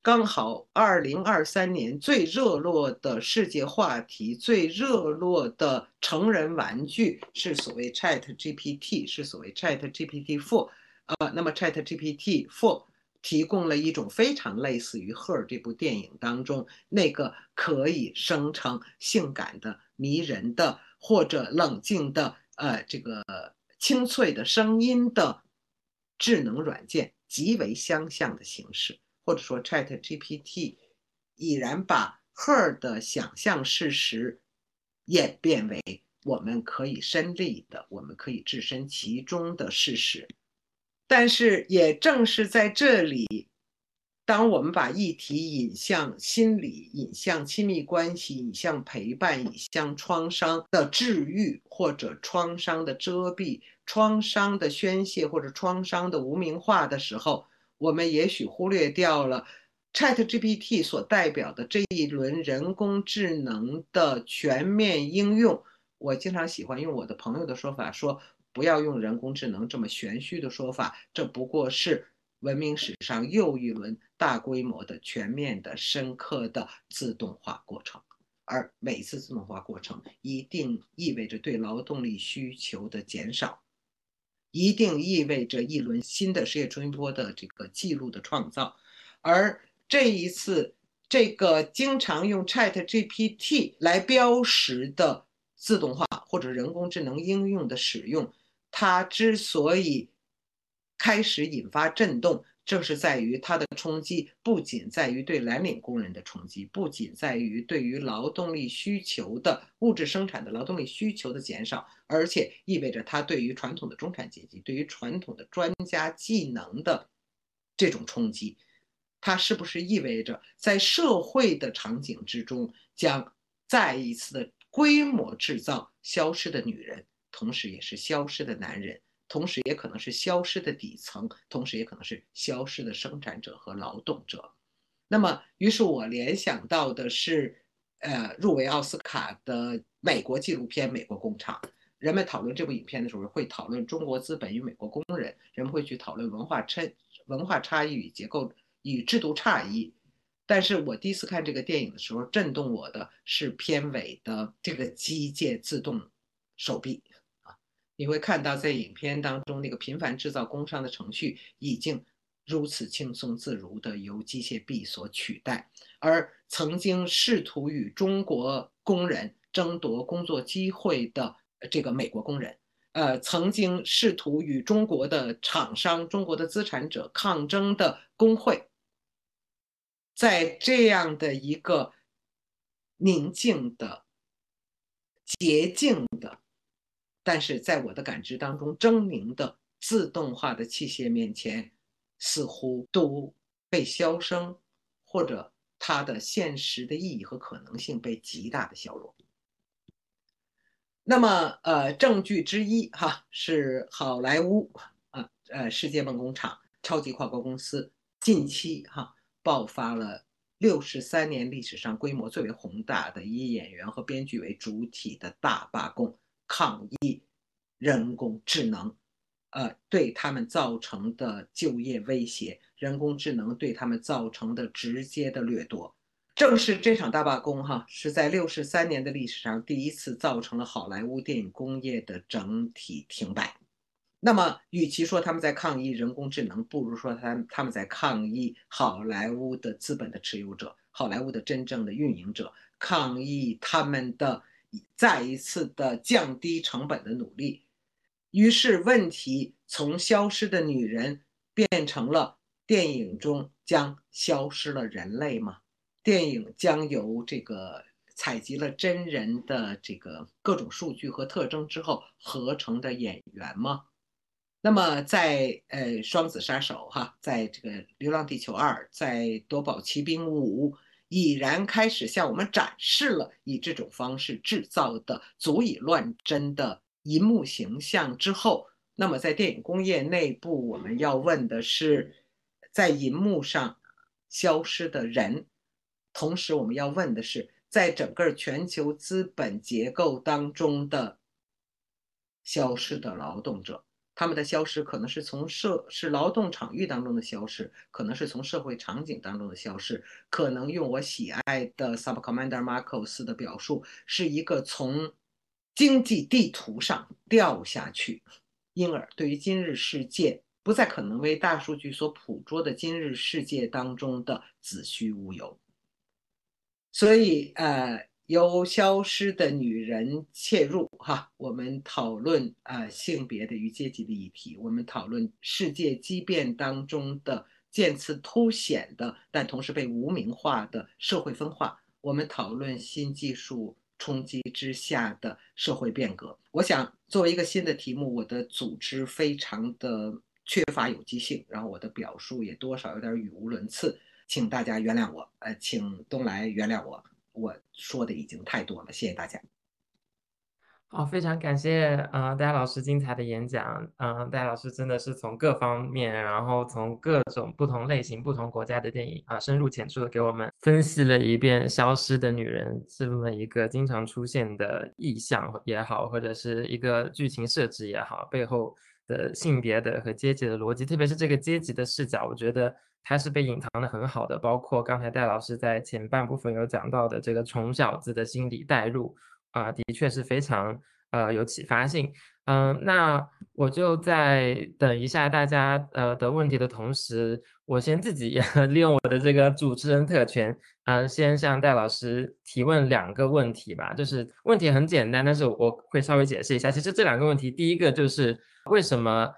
刚好二零二三年最热络的世界话题，最热络的成人玩具是所谓 Chat GPT，是所谓 Chat GPT Four。呃，那么 Chat GPT Four 提供了一种非常类似于《Her》这部电影当中那个可以生成性感的、迷人的或者冷静的、呃，这个清脆的声音的智能软件。极为相像的形式，或者说 Chat GPT 已然把 Her 的想象事实演变为我们可以身历的、我们可以置身其中的事实。但是，也正是在这里，当我们把议题引向心理、引向亲密关系、引向陪伴、引向创伤的治愈，或者创伤的遮蔽。创伤的宣泄或者创伤的无名化的时候，我们也许忽略掉了 ChatGPT 所代表的这一轮人工智能的全面应用。我经常喜欢用我的朋友的说法说，不要用人工智能这么玄虚的说法，这不过是文明史上又一轮大规模的、全面的、深刻的自动化过程。而每次自动化过程一定意味着对劳动力需求的减少。一定意味着一轮新的失业冲击波的这个记录的创造，而这一次这个经常用 Chat GPT 来标识的自动化或者人工智能应用的使用，它之所以开始引发震动。正是在于它的冲击，不仅在于对蓝领工人的冲击，不仅在于对于劳动力需求的物质生产的劳动力需求的减少，而且意味着它对于传统的中产阶级、对于传统的专家技能的这种冲击。它是不是意味着在社会的场景之中，将再一次的规模制造消失的女人，同时也是消失的男人？同时也可能是消失的底层，同时也可能是消失的生产者和劳动者。那么，于是我联想到的是，呃，入围奥斯卡的美国纪录片《美国工厂》。人们讨论这部影片的时候，会讨论中国资本与美国工人，人们会去讨论文化差文化差异与结构与制度差异。但是我第一次看这个电影的时候，震动我的是片尾的这个机械自动手臂。你会看到，在影片当中，那个频繁制造工伤的程序已经如此轻松自如地由机械臂所取代，而曾经试图与中国工人争夺工作机会的这个美国工人，呃，曾经试图与中国的厂商、中国的资产者抗争的工会，在这样的一个宁静的、洁净的。但是在我的感知当中，狰狞的自动化的器械面前，似乎都被消声，或者它的现实的意义和可能性被极大的削弱。那么，呃，证据之一哈是好莱坞啊，呃，世界梦工厂超级跨国公司近期哈爆发了六十三年历史上规模最为宏大的以演员和编剧为主体的大罢工。抗议人工智能，呃，对他们造成的就业威胁，人工智能对他们造成的直接的掠夺。正是这场大罢工，哈，是在六十三年的历史上第一次造成了好莱坞电影工业的整体停摆。那么，与其说他们在抗议人工智能，不如说他他们在抗议好莱坞的资本的持有者，好莱坞的真正的运营者，抗议他们的再一次的降低成本的努力。于是，问题从消失的女人变成了电影中将消失了人类吗？电影将由这个采集了真人的这个各种数据和特征之后合成的演员吗？那么，在呃《双子杀手》哈，在这个《流浪地球二》，在《夺宝奇兵五》，已然开始向我们展示了以这种方式制造的足以乱真的银幕形象之后，那么在电影工业内部，我们要问的是，在银幕上消失的人，同时我们要问的是，在整个全球资本结构当中的消失的劳动者。他们的消失可能是从社是劳动场域当中的消失，可能是从社会场景当中的消失，可能用我喜爱的 Sub Commander Marcos 的表述，是一个从经济地图上掉下去，因而对于今日世界不再可能为大数据所捕捉的今日世界当中的子虚乌有。所以，呃。由消失的女人切入，哈，我们讨论啊性别的与阶级的议题，我们讨论世界畸变当中的渐次凸显的，但同时被无名化的社会分化，我们讨论新技术冲击之下的社会变革。我想作为一个新的题目，我的组织非常的缺乏有机性，然后我的表述也多少有点语无伦次，请大家原谅我，呃，请东来原谅我。我说的已经太多了，谢谢大家。好，非常感谢呃戴老师精彩的演讲。嗯，戴老师真的是从各方面，然后从各种不同类型、不同国家的电影啊，深入浅出的给我们分析了一遍《消失的女人》这么一个经常出现的意象也好，或者是一个剧情设置也好，背后的性别的和阶级的逻辑，特别是这个阶级的视角，我觉得。它是被隐藏的很好的，包括刚才戴老师在前半部分有讲到的这个穷小子的心理代入啊，的确是非常呃有启发性。嗯，那我就在等一下大家呃的问题的同时，我先自己 利用我的这个主持人特权，嗯，先向戴老师提问两个问题吧。就是问题很简单，但是我会稍微解释一下。其实这两个问题，第一个就是为什么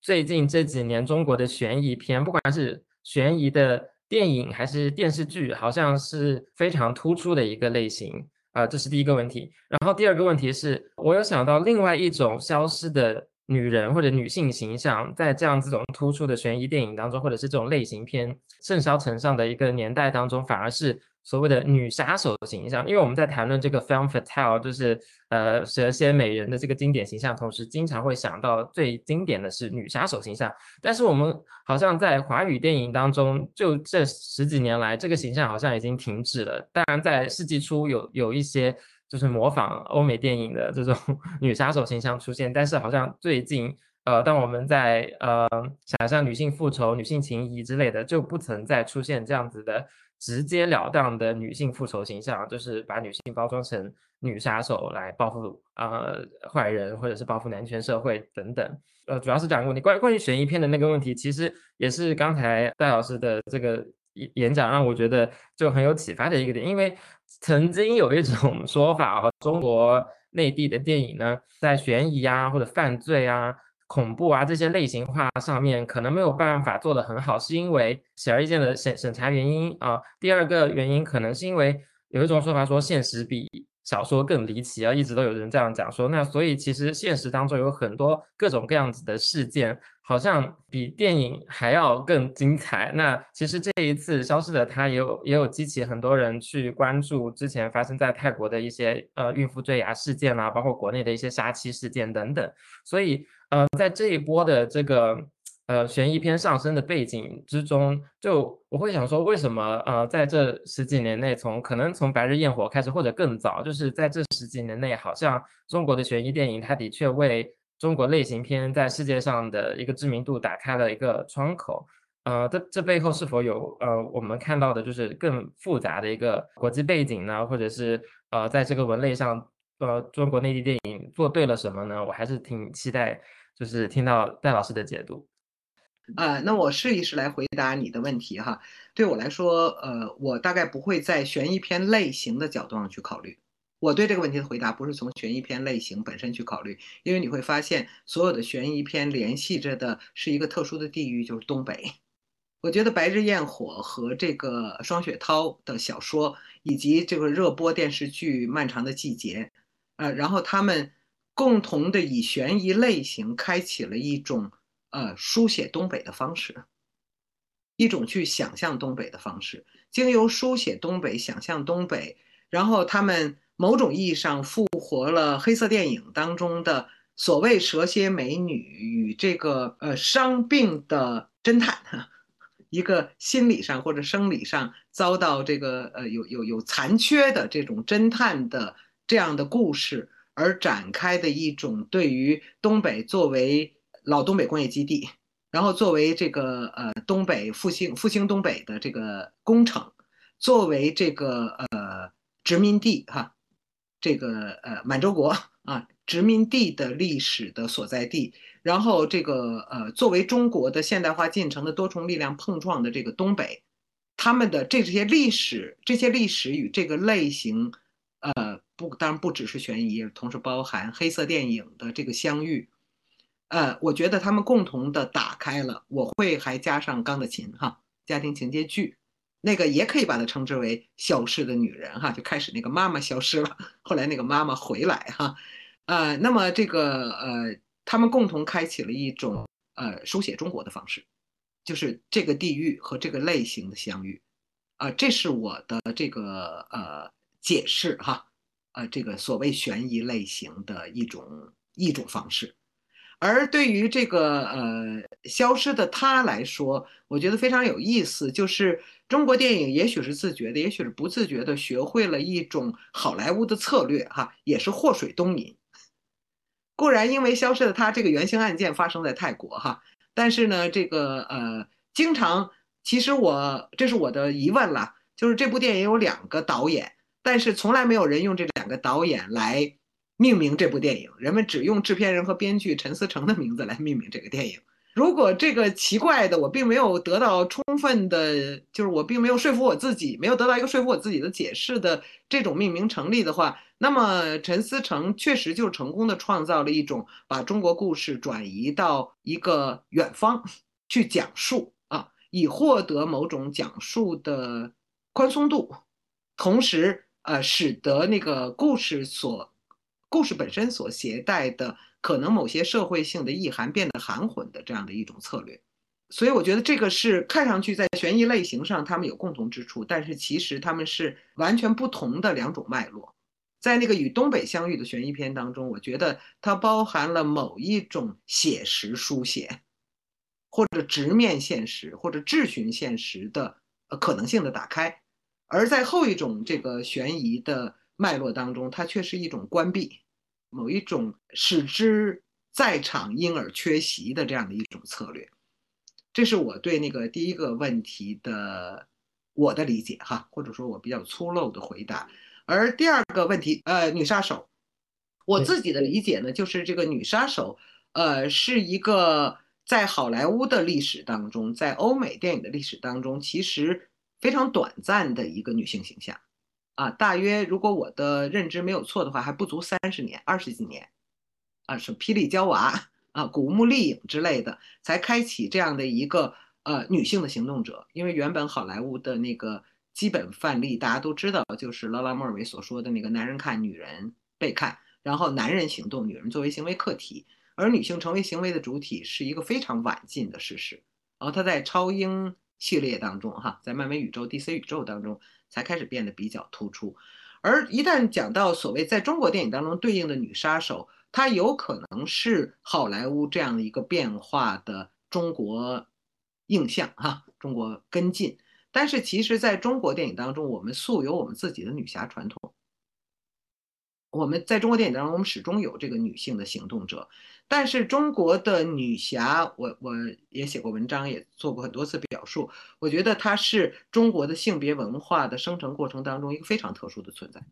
最近这几年中国的悬疑片，不管是悬疑的电影还是电视剧，好像是非常突出的一个类型啊，这是第一个问题。然后第二个问题是，我有想到另外一种消失的女人或者女性形象，在这样这种突出的悬疑电影当中，或者是这种类型片盛嚣尘上的一个年代当中，反而是。所谓的女杀手的形象，因为我们在谈论这个 femme fatale，就是呃蛇蝎美人的这个经典形象，同时经常会想到最经典的是女杀手形象。但是我们好像在华语电影当中，就这十几年来，这个形象好像已经停止了。当然，在世纪初有有一些就是模仿欧美电影的这种 女杀手形象出现，但是好像最近呃，当我们在呃想象女性复仇、女性情谊之类的，就不曾再出现这样子的。直截了当的女性复仇形象，就是把女性包装成女杀手来报复呃坏人，或者是报复男权社会等等。呃，主要是讲问题。关关于悬疑片的那个问题，其实也是刚才戴老师的这个演讲让我觉得就很有启发的一个点。因为曾经有一种 说法，和中国内地的电影呢，在悬疑啊或者犯罪啊。恐怖啊，这些类型化上面可能没有办法做得很好，是因为显而易见的审审查原因啊。第二个原因可能是因为有一种说法说现实比小说更离奇啊，一直都有人这样讲说。那所以其实现实当中有很多各种各样子的事件，好像比电影还要更精彩。那其实这一次消失的他也有也有激起很多人去关注之前发生在泰国的一些呃孕妇坠崖事件啦，包括国内的一些杀妻事件等等，所以。呃，在这一波的这个呃悬疑片上升的背景之中，就我会想说，为什么呃在这十几年内，从可能从《白日焰火》开始，或者更早，就是在这十几年内，好像中国的悬疑电影，它的确为中国类型片在世界上的一个知名度打开了一个窗口。呃，这这背后是否有呃我们看到的，就是更复杂的一个国际背景呢？或者是呃在这个文类上？呃中国内地电影做对了什么呢？我还是挺期待，就是听到戴老师的解读。啊，那我试一试来回答你的问题哈。对我来说，呃，我大概不会在悬疑片类型的角度上去考虑。我对这个问题的回答不是从悬疑片类型本身去考虑，因为你会发现，所有的悬疑片联系着的是一个特殊的地域，就是东北。我觉得《白日焰火》和这个双雪涛的小说，以及这个热播电视剧《漫长的季节》，呃，然后他们共同的以悬疑类型开启了一种。呃，书写东北的方式，一种去想象东北的方式，经由书写东北、想象东北，然后他们某种意义上复活了黑色电影当中的所谓蛇蝎美女与这个呃伤病的侦探，一个心理上或者生理上遭到这个呃有有有残缺的这种侦探的这样的故事而展开的一种对于东北作为。老东北工业基地，然后作为这个呃东北复兴复兴东北的这个工程，作为这个呃殖民地哈，这个呃满洲国啊殖民地的历史的所在地，然后这个呃作为中国的现代化进程的多重力量碰撞的这个东北，他们的这些历史这些历史与这个类型，呃不当然不只是悬疑，同时包含黑色电影的这个相遇。呃，我觉得他们共同的打开了，我会还加上钢的琴哈，家庭情节剧，那个也可以把它称之为消失的女人哈，就开始那个妈妈消失了，后来那个妈妈回来哈，呃，那么这个呃，他们共同开启了一种呃书写中国的方式，就是这个地域和这个类型的相遇，啊，这是我的这个呃解释哈，呃，这个所谓悬疑类型的一种一种方式。而对于这个呃消失的他来说，我觉得非常有意思，就是中国电影也许是自觉的，也许是不自觉的，学会了一种好莱坞的策略，哈，也是祸水东引。固然因为消失的他这个原型案件发生在泰国，哈，但是呢，这个呃，经常其实我这是我的疑问了，就是这部电影有两个导演，但是从来没有人用这两个导演来。命名这部电影，人们只用制片人和编剧陈思诚的名字来命名这个电影。如果这个奇怪的，我并没有得到充分的，就是我并没有说服我自己，没有得到一个说服我自己的解释的这种命名成立的话，那么陈思诚确实就成功的创造了一种把中国故事转移到一个远方去讲述啊，以获得某种讲述的宽松度，同时呃，使得那个故事所。故事本身所携带的可能某些社会性的意涵变得含混的这样的一种策略，所以我觉得这个是看上去在悬疑类型上他们有共同之处，但是其实他们是完全不同的两种脉络。在那个与东北相遇的悬疑片当中，我觉得它包含了某一种写实书写，或者直面现实，或者质询现实的呃可能性的打开，而在后一种这个悬疑的。脉络当中，它却是一种关闭，某一种使之在场因而缺席的这样的一种策略。这是我对那个第一个问题的我的理解哈，或者说我比较粗陋的回答。而第二个问题，呃，女杀手，我自己的理解呢，就是这个女杀手，呃，是一个在好莱坞的历史当中，在欧美电影的历史当中，其实非常短暂的一个女性形象。啊，大约如果我的认知没有错的话，还不足三十年，二十几年，啊，是霹雳娇娃啊，古墓丽影之类的，才开启这样的一个呃女性的行动者。因为原本好莱坞的那个基本范例大家都知道，就是劳拉·莫尔维所说的那个男人看，女人被看，然后男人行动，女人作为行为客体，而女性成为行为的主体，是一个非常晚近的事实。然后他在超英系列当中，哈，在漫威宇宙、DC 宇宙当中。才开始变得比较突出，而一旦讲到所谓在中国电影当中对应的女杀手，她有可能是好莱坞这样的一个变化的中国印象哈，中国跟进。但是其实在中国电影当中，我们素有我们自己的女侠传统。我们在中国电影当中，我们始终有这个女性的行动者。但是中国的女侠，我我也写过文章，也做过很多次表述。我觉得她是中国的性别文化的生成过程当中一个非常特殊的存在。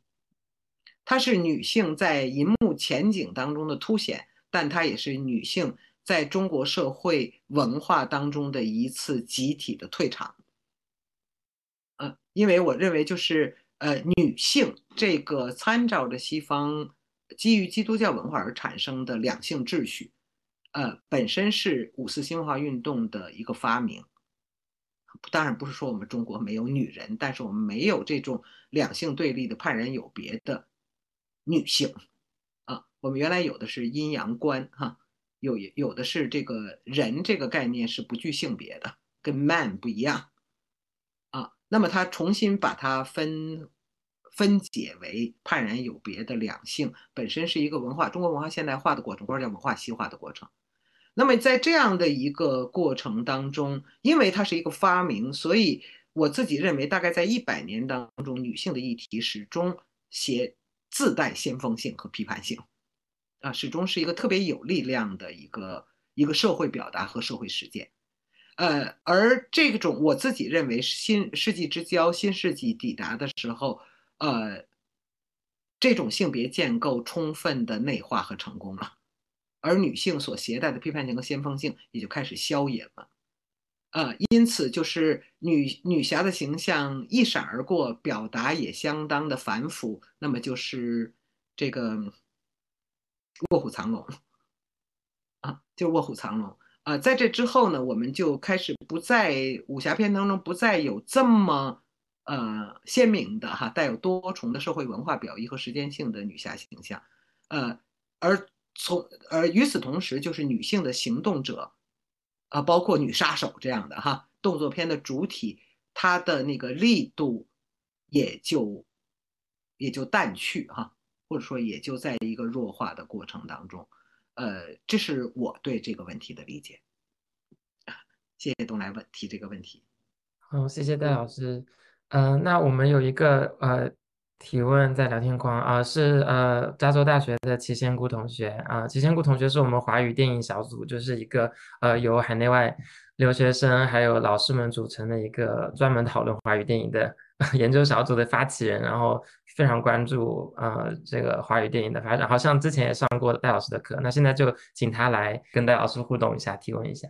她是女性在银幕前景当中的凸显，但她也是女性在中国社会文化当中的一次集体的退场。嗯，因为我认为就是呃，女性这个参照着西方基于基督教文化而产生的两性秩序，呃，本身是五四新文化运动的一个发明。当然不是说我们中国没有女人，但是我们没有这种两性对立的判然有别的。女性，啊，我们原来有的是阴阳观，哈，有有的是这个人这个概念是不具性别的，跟 man 不一样，啊，那么他重新把它分分解为判然有别的两性，本身是一个文化中国文化现代化的过程，或者叫文化西化的过程。那么在这样的一个过程当中，因为它是一个发明，所以我自己认为，大概在一百年当中，女性的议题始终写。自带先锋性和批判性，啊，始终是一个特别有力量的一个一个社会表达和社会实践，呃，而这种我自己认为新世纪之交、新世纪抵达的时候，呃，这种性别建构充分的内化和成功了，而女性所携带的批判性和先锋性也就开始消隐了。呃，因此就是女女侠的形象一闪而过，表达也相当的繁复。那么就是这个卧虎藏龙啊，就卧虎藏龙啊。在这之后呢，我们就开始不在武侠片当中不再有这么呃鲜明的哈，带有多重的社会文化表意和时间性的女侠形象。呃，而从而与此同时，就是女性的行动者。啊，包括女杀手这样的哈，动作片的主体，它的那个力度也就也就淡去哈，或者说也就在一个弱化的过程当中。呃，这是我对这个问题的理解。谢谢东来问提这个问题。好，谢谢戴老师。嗯，那我们有一个呃。提问在聊天框啊，是呃加州大学的齐仙姑同学啊，齐仙姑同学是我们华语电影小组，就是一个呃由海内外留学生还有老师们组成的一个专门讨论华语电影的 研究小组的发起人，然后非常关注呃这个华语电影的发展，好像之前也上过戴老师的课，那现在就请他来跟戴老师互动一下，提问一下。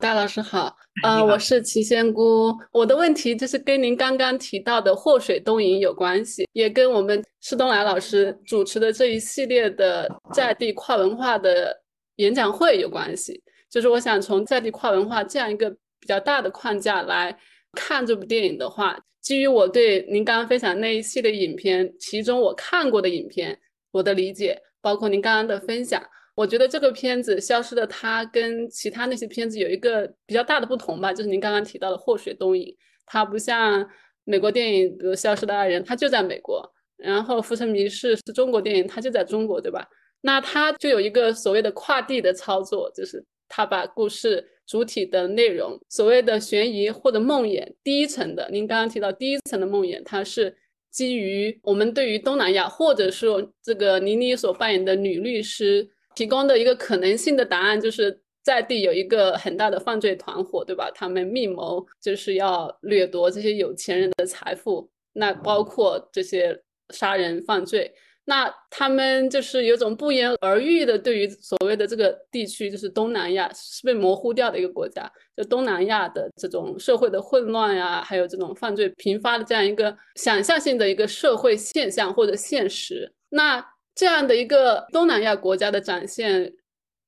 戴老师好，呃，我是齐仙姑，我的问题就是跟您刚刚提到的祸水东引有关系，也跟我们施东来老师主持的这一系列的在地跨文化的演讲会有关系。就是我想从在地跨文化这样一个比较大的框架来看这部电影的话，基于我对您刚刚分享那一系列影片，其中我看过的影片，我的理解，包括您刚刚的分享。我觉得这个片子《消失的她》跟其他那些片子有一个比较大的不同吧，就是您刚刚提到的祸水东引，它不像美国电影，比如《消失的爱人》，它就在美国；然后《浮城谜事》是中国电影，它就在中国，对吧？那它就有一个所谓的跨地的操作，就是它把故事主体的内容，所谓的悬疑或者梦魇第一层的，您刚刚提到第一层的梦魇，它是基于我们对于东南亚，或者说这个倪妮所扮演的女律师。提供的一个可能性的答案就是在地有一个很大的犯罪团伙，对吧？他们密谋就是要掠夺这些有钱人的财富，那包括这些杀人犯罪。那他们就是有种不言而喻的对于所谓的这个地区，就是东南亚是被模糊掉的一个国家，就东南亚的这种社会的混乱呀，还有这种犯罪频发的这样一个想象性的一个社会现象或者现实。那这样的一个东南亚国家的展现，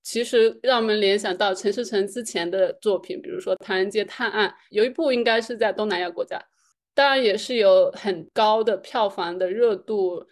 其实让我们联想到陈思诚之前的作品，比如说《唐人街探案》，有一部应该是在东南亚国家，当然也是有很高的票房的热度。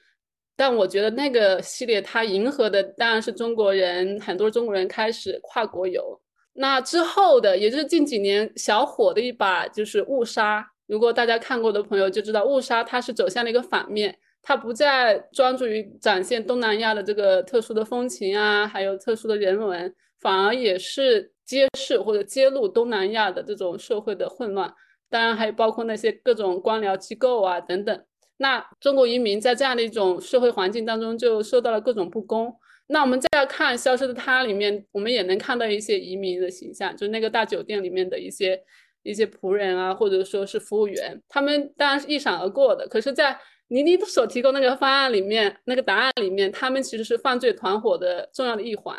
但我觉得那个系列它迎合的当然是中国人，很多中国人开始跨国游。那之后的，也就是近几年小火的一把，就是《误杀》。如果大家看过的朋友就知道，《误杀》它是走向了一个反面。他不再专注于展现东南亚的这个特殊的风情啊，还有特殊的人文，反而也是揭示或者揭露东南亚的这种社会的混乱。当然，还有包括那些各种官僚机构啊等等。那中国移民在这样的一种社会环境当中，就受到了各种不公。那我们再要看《消失的她》里面，我们也能看到一些移民的形象，就是那个大酒店里面的一些一些仆人啊，或者说是服务员，他们当然是一闪而过的。可是，在倪妮所提供那个方案里面，那个答案里面，他们其实是犯罪团伙的重要的一环。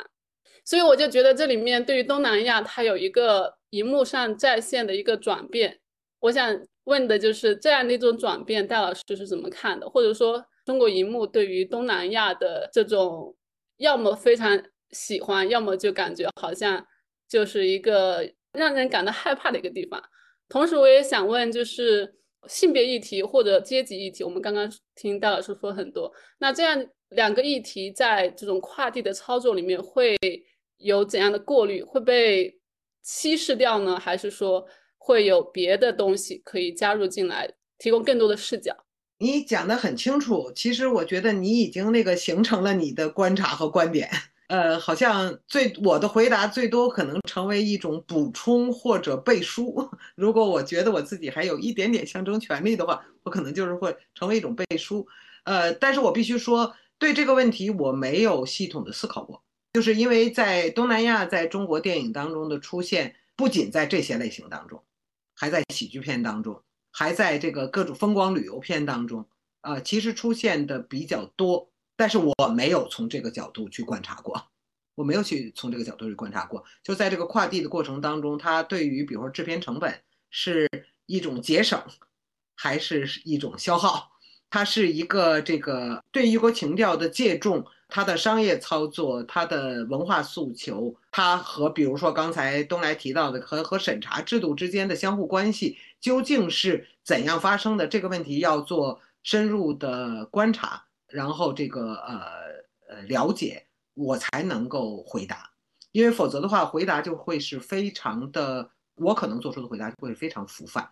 所以我就觉得这里面对于东南亚，它有一个荧幕上在线的一个转变。我想问的就是这样的一种转变，戴老师是怎么看的？或者说中国荧幕对于东南亚的这种，要么非常喜欢，要么就感觉好像就是一个让人感到害怕的一个地方。同时，我也想问，就是性别议题或者阶级议题，我们刚刚听戴老师说很多，那这样两个议题在这种跨地的操作里面会。有怎样的过滤会被稀释掉呢？还是说会有别的东西可以加入进来，提供更多的视角？你讲的很清楚，其实我觉得你已经那个形成了你的观察和观点。呃，好像最我的回答最多可能成为一种补充或者背书。如果我觉得我自己还有一点点象征权利的话，我可能就是会成为一种背书。呃，但是我必须说，对这个问题我没有系统的思考过。就是因为在东南亚，在中国电影当中的出现，不仅在这些类型当中，还在喜剧片当中，还在这个各种风光旅游片当中，呃，其实出现的比较多。但是我没有从这个角度去观察过，我没有去从这个角度去观察过。就在这个跨地的过程当中，它对于比如说制片成本是一种节省，还是一种消耗？它是一个这个对异国情调的借重。它的商业操作，它的文化诉求，它和比如说刚才东来提到的和和审查制度之间的相互关系究竟是怎样发生的？这个问题要做深入的观察，然后这个呃呃了解，我才能够回答，因为否则的话，回答就会是非常的，我可能做出的回答会非常浮泛，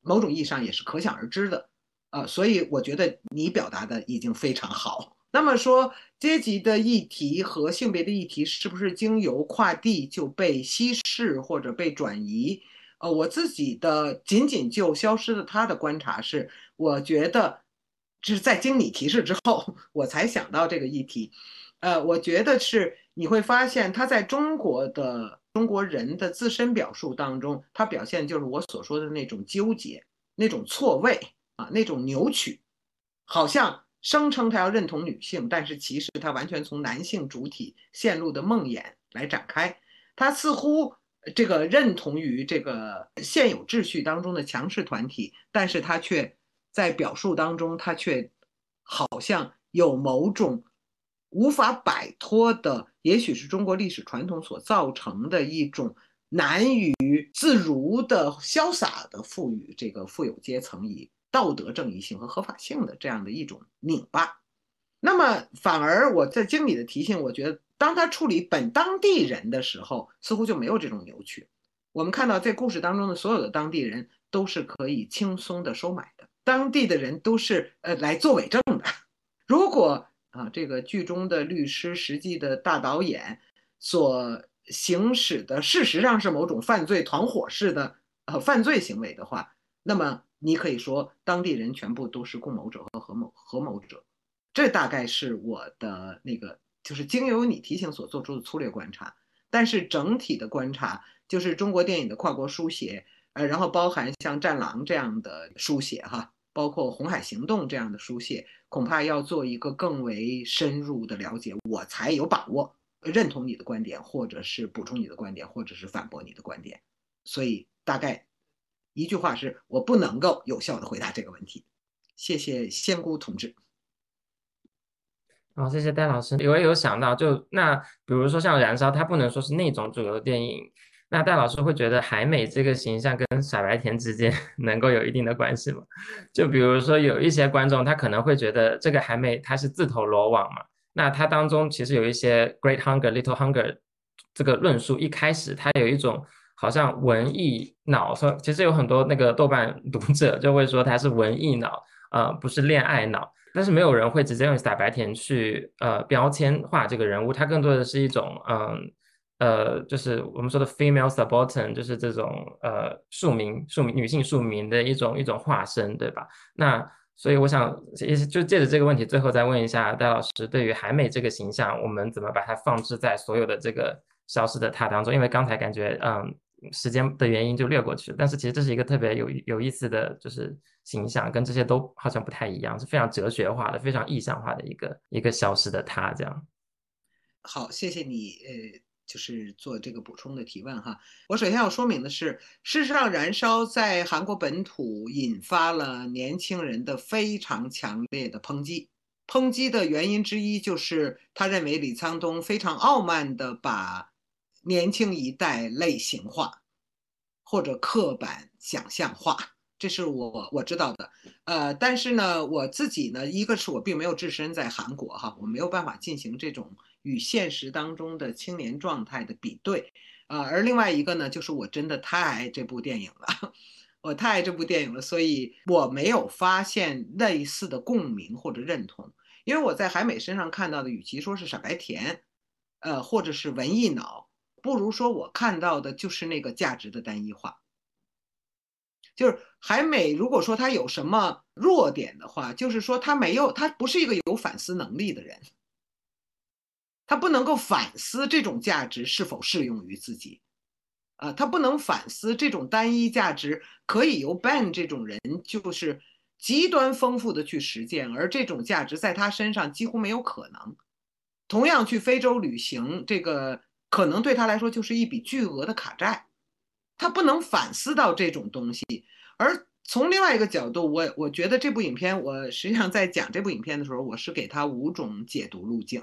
某种意义上也是可想而知的，呃，所以我觉得你表达的已经非常好。那么说，阶级的议题和性别的议题是不是经由跨地就被稀释或者被转移？呃，我自己的仅仅就消失的他的观察是，我觉得是在经你提示之后，我才想到这个议题。呃，我觉得是你会发现，他在中国的中国人的自身表述当中，他表现就是我所说的那种纠结、那种错位啊、那种扭曲，好像。声称他要认同女性，但是其实他完全从男性主体陷入的梦魇来展开。他似乎这个认同于这个现有秩序当中的强势团体，但是他却在表述当中，他却好像有某种无法摆脱的，也许是中国历史传统所造成的一种难于自如的潇洒的赋予这个富有阶层以。道德正义性和合法性的这样的一种拧巴，那么反而我在经理的提醒，我觉得当他处理本当地人的时候，似乎就没有这种扭曲。我们看到在故事当中的所有的当地人都是可以轻松的收买，当地的人都是呃来作伪证的。如果啊这个剧中的律师实际的大导演所行使的事实上是某种犯罪团伙式的呃犯罪行为的话，那么。你可以说当地人全部都是共谋者和合谋合谋者，这大概是我的那个就是经由你提醒所做出的粗略观察。但是整体的观察就是中国电影的跨国书写，呃，然后包含像《战狼》这样的书写哈，包括《红海行动》这样的书写，恐怕要做一个更为深入的了解，我才有把握认同你的观点，或者是补充你的观点，或者是反驳你的观点。所以大概。一句话是我不能够有效的回答这个问题，谢谢仙姑同志。好，谢谢戴老师。我也有想到，就那比如说像《燃烧》，它不能说是那种主流的电影，那戴老师会觉得海美这个形象跟傻白甜之间 能够有一定的关系吗？就比如说有一些观众他可能会觉得这个海美她是自投罗网嘛，那它当中其实有一些 Great Hunger、Little Hunger 这个论述，一开始它有一种。好像文艺脑，说其实有很多那个豆瓣读者就会说他是文艺脑，呃，不是恋爱脑。但是没有人会直接用傻白甜去呃标签化这个人物，他更多的是一种嗯，呃就是我们说的 female subaltern，就是这种呃庶民庶民女性庶民的一种一种化身，对吧？那所以我想也就借着这个问题，最后再问一下戴老师，对于海美这个形象，我们怎么把它放置在所有的这个消失的他当中？因为刚才感觉嗯。时间的原因就略过去了。但是其实这是一个特别有有意思的就是形象，跟这些都好像不太一样，是非常哲学化的、非常意象化的一个一个消失的他这样。好，谢谢你，呃，就是做这个补充的提问哈。我首先要说明的是，事实上，燃烧在韩国本土引发了年轻人的非常强烈的抨击。抨击的原因之一就是他认为李沧东非常傲慢地把年轻一代类型化或者刻板想象化，这是我我知道的。呃，但是呢，我自己呢，一个是我并没有置身在韩国哈，我没有办法进行这种与现实当中的青年状态的比对。呃，而另外一个呢，就是我真的太爱这部电影了，我太爱这部电影了，所以我没有发现类似的共鸣或者认同。因为我在海美身上看到的，与其说是傻白甜，呃，或者是文艺脑，不如说我看到的就是那个价值的单一化。就是海美，如果说他有什么弱点的话，就是说他没有，他不是一个有反思能力的人，他不能够反思这种价值是否适用于自己，啊，他不能反思这种单一价值可以由 Ben 这种人就是。极端丰富的去实践，而这种价值在他身上几乎没有可能。同样去非洲旅行，这个可能对他来说就是一笔巨额的卡债，他不能反思到这种东西。而从另外一个角度，我我觉得这部影片，我实际上在讲这部影片的时候，我是给他五种解读路径，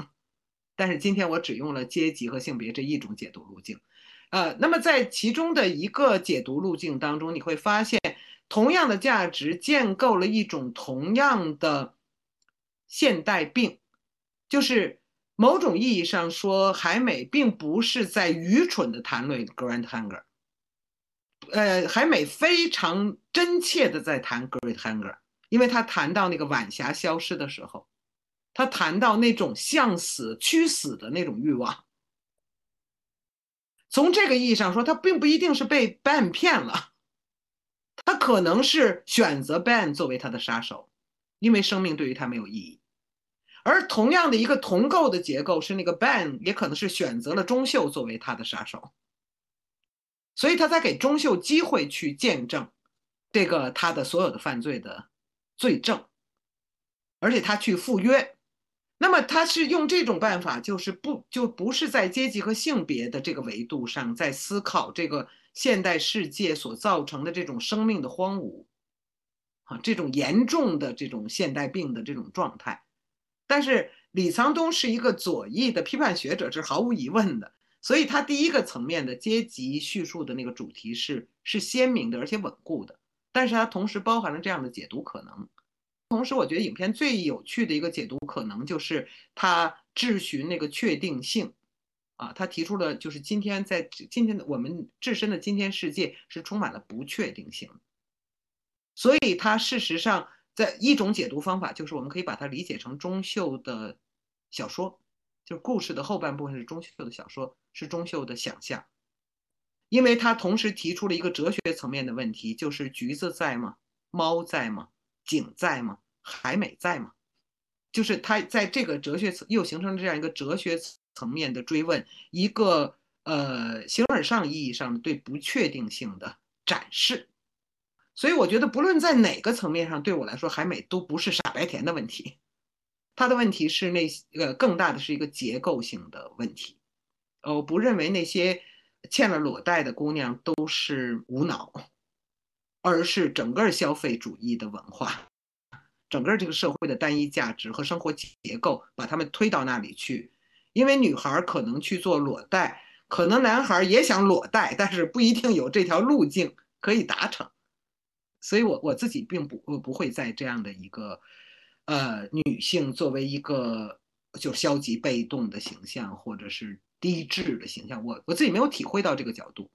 但是今天我只用了阶级和性别这一种解读路径。呃，那么在其中的一个解读路径当中，你会发现。同样的价值建构了一种同样的现代病，就是某种意义上说，海美并不是在愚蠢的谈论 Grand Hunger，呃，海美非常真切的在谈 Great Hunger，因为他谈到那个晚霞消失的时候，他谈到那种向死驱死的那种欲望。从这个意义上说，他并不一定是被 Ben 骗了。他可能是选择 Ben 作为他的杀手，因为生命对于他没有意义。而同样的一个同构的结构是那个 Ben 也可能是选择了钟秀作为他的杀手，所以他在给钟秀机会去见证这个他的所有的犯罪的罪证，而且他去赴约。那么他是用这种办法，就是不就不是在阶级和性别的这个维度上在思考这个。现代世界所造成的这种生命的荒芜，啊，这种严重的这种现代病的这种状态，但是李沧东是一个左翼的批判学者，是毫无疑问的，所以他第一个层面的阶级叙述的那个主题是是鲜明的而且稳固的，但是它同时包含了这样的解读可能，同时我觉得影片最有趣的一个解读可能就是他质询那个确定性。啊，他提出了，就是今天在今天的我们自身的今天世界是充满了不确定性，所以他事实上在一种解读方法，就是我们可以把它理解成钟秀的小说，就是故事的后半部分是钟秀的小说，是钟秀的想象，因为他同时提出了一个哲学层面的问题，就是橘子在吗？猫在吗？景在吗？海美在吗？就是他在这个哲学层又形成了这样一个哲学。层面的追问，一个呃形而上意义上的对不确定性的展示，所以我觉得不论在哪个层面上，对我来说，海美都不是傻白甜的问题，他的问题是那呃更大的是一个结构性的问题。呃，我不认为那些欠了裸贷的姑娘都是无脑，而是整个消费主义的文化，整个这个社会的单一价值和生活结构把他们推到那里去。因为女孩可能去做裸贷，可能男孩也想裸贷，但是不一定有这条路径可以达成。所以，我我自己并不不会在这样的一个，呃，女性作为一个就消极被动的形象，或者是低智的形象，我我自己没有体会到这个角度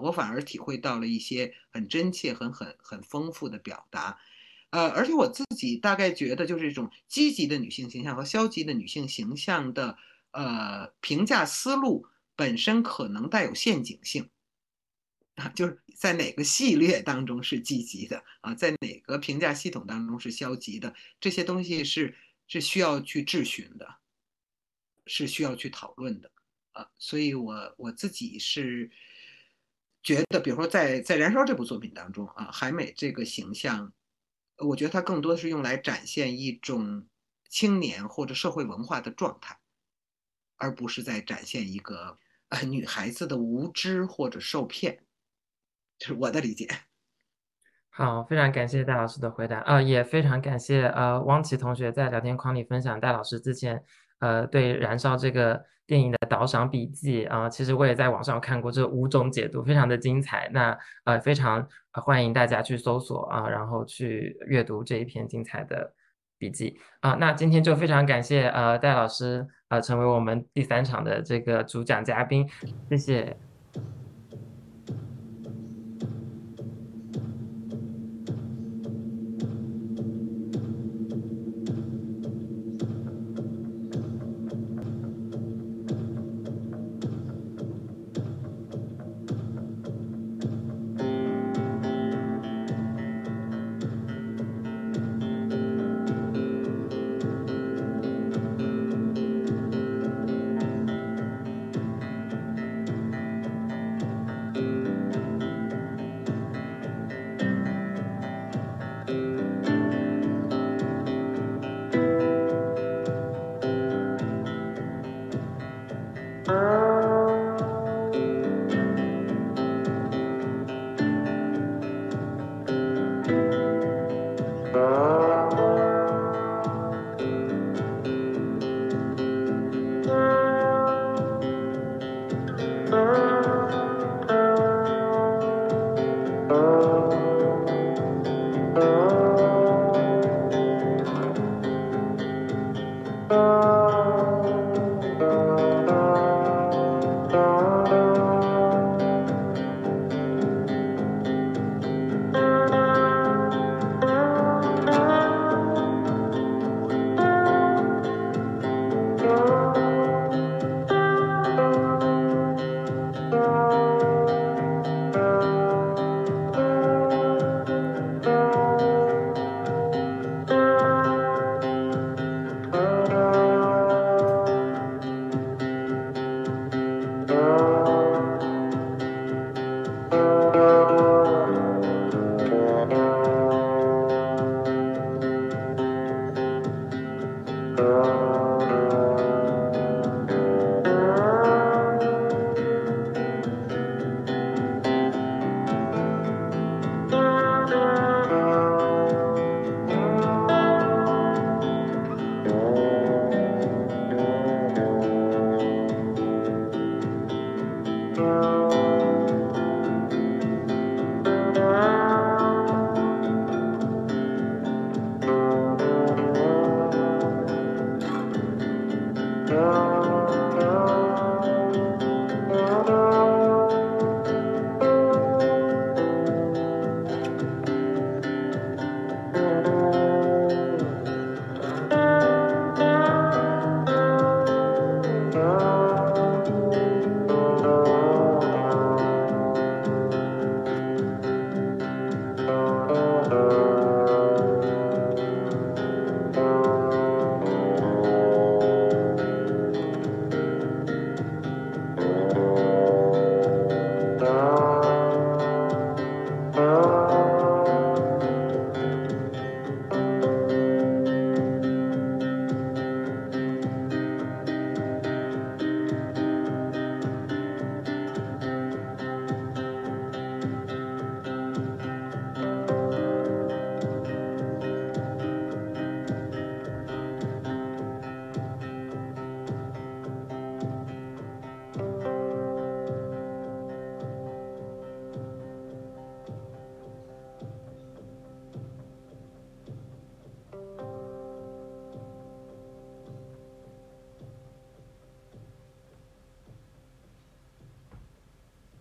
我反而体会到了一些很真切、很很很丰富的表达。呃，而且我自己大概觉得，就是这种积极的女性形象和消极的女性形象的。呃，评价思路本身可能带有陷阱性啊，就是在哪个系列当中是积极的啊，在哪个评价系统当中是消极的，这些东西是是需要去质询的，是需要去讨论的啊。所以我我自己是觉得，比如说在在《燃烧》这部作品当中啊，海美这个形象，我觉得它更多的是用来展现一种青年或者社会文化的状态，而不是在展现一个呃女孩子的无知或者受骗，这是我的理解。好，非常感谢戴老师的回答，呃，也非常感谢呃汪琪同学在聊天框里分享戴老师之前呃对《燃烧》这个电影的导赏笔记啊，其实我也在网上看过这五种解读，非常的精彩。那呃非常欢迎大家去搜索啊，然后去阅读这一篇精彩的笔记啊。那今天就非常感谢呃戴老师呃成为我们第三场的这个主讲嘉宾，谢谢。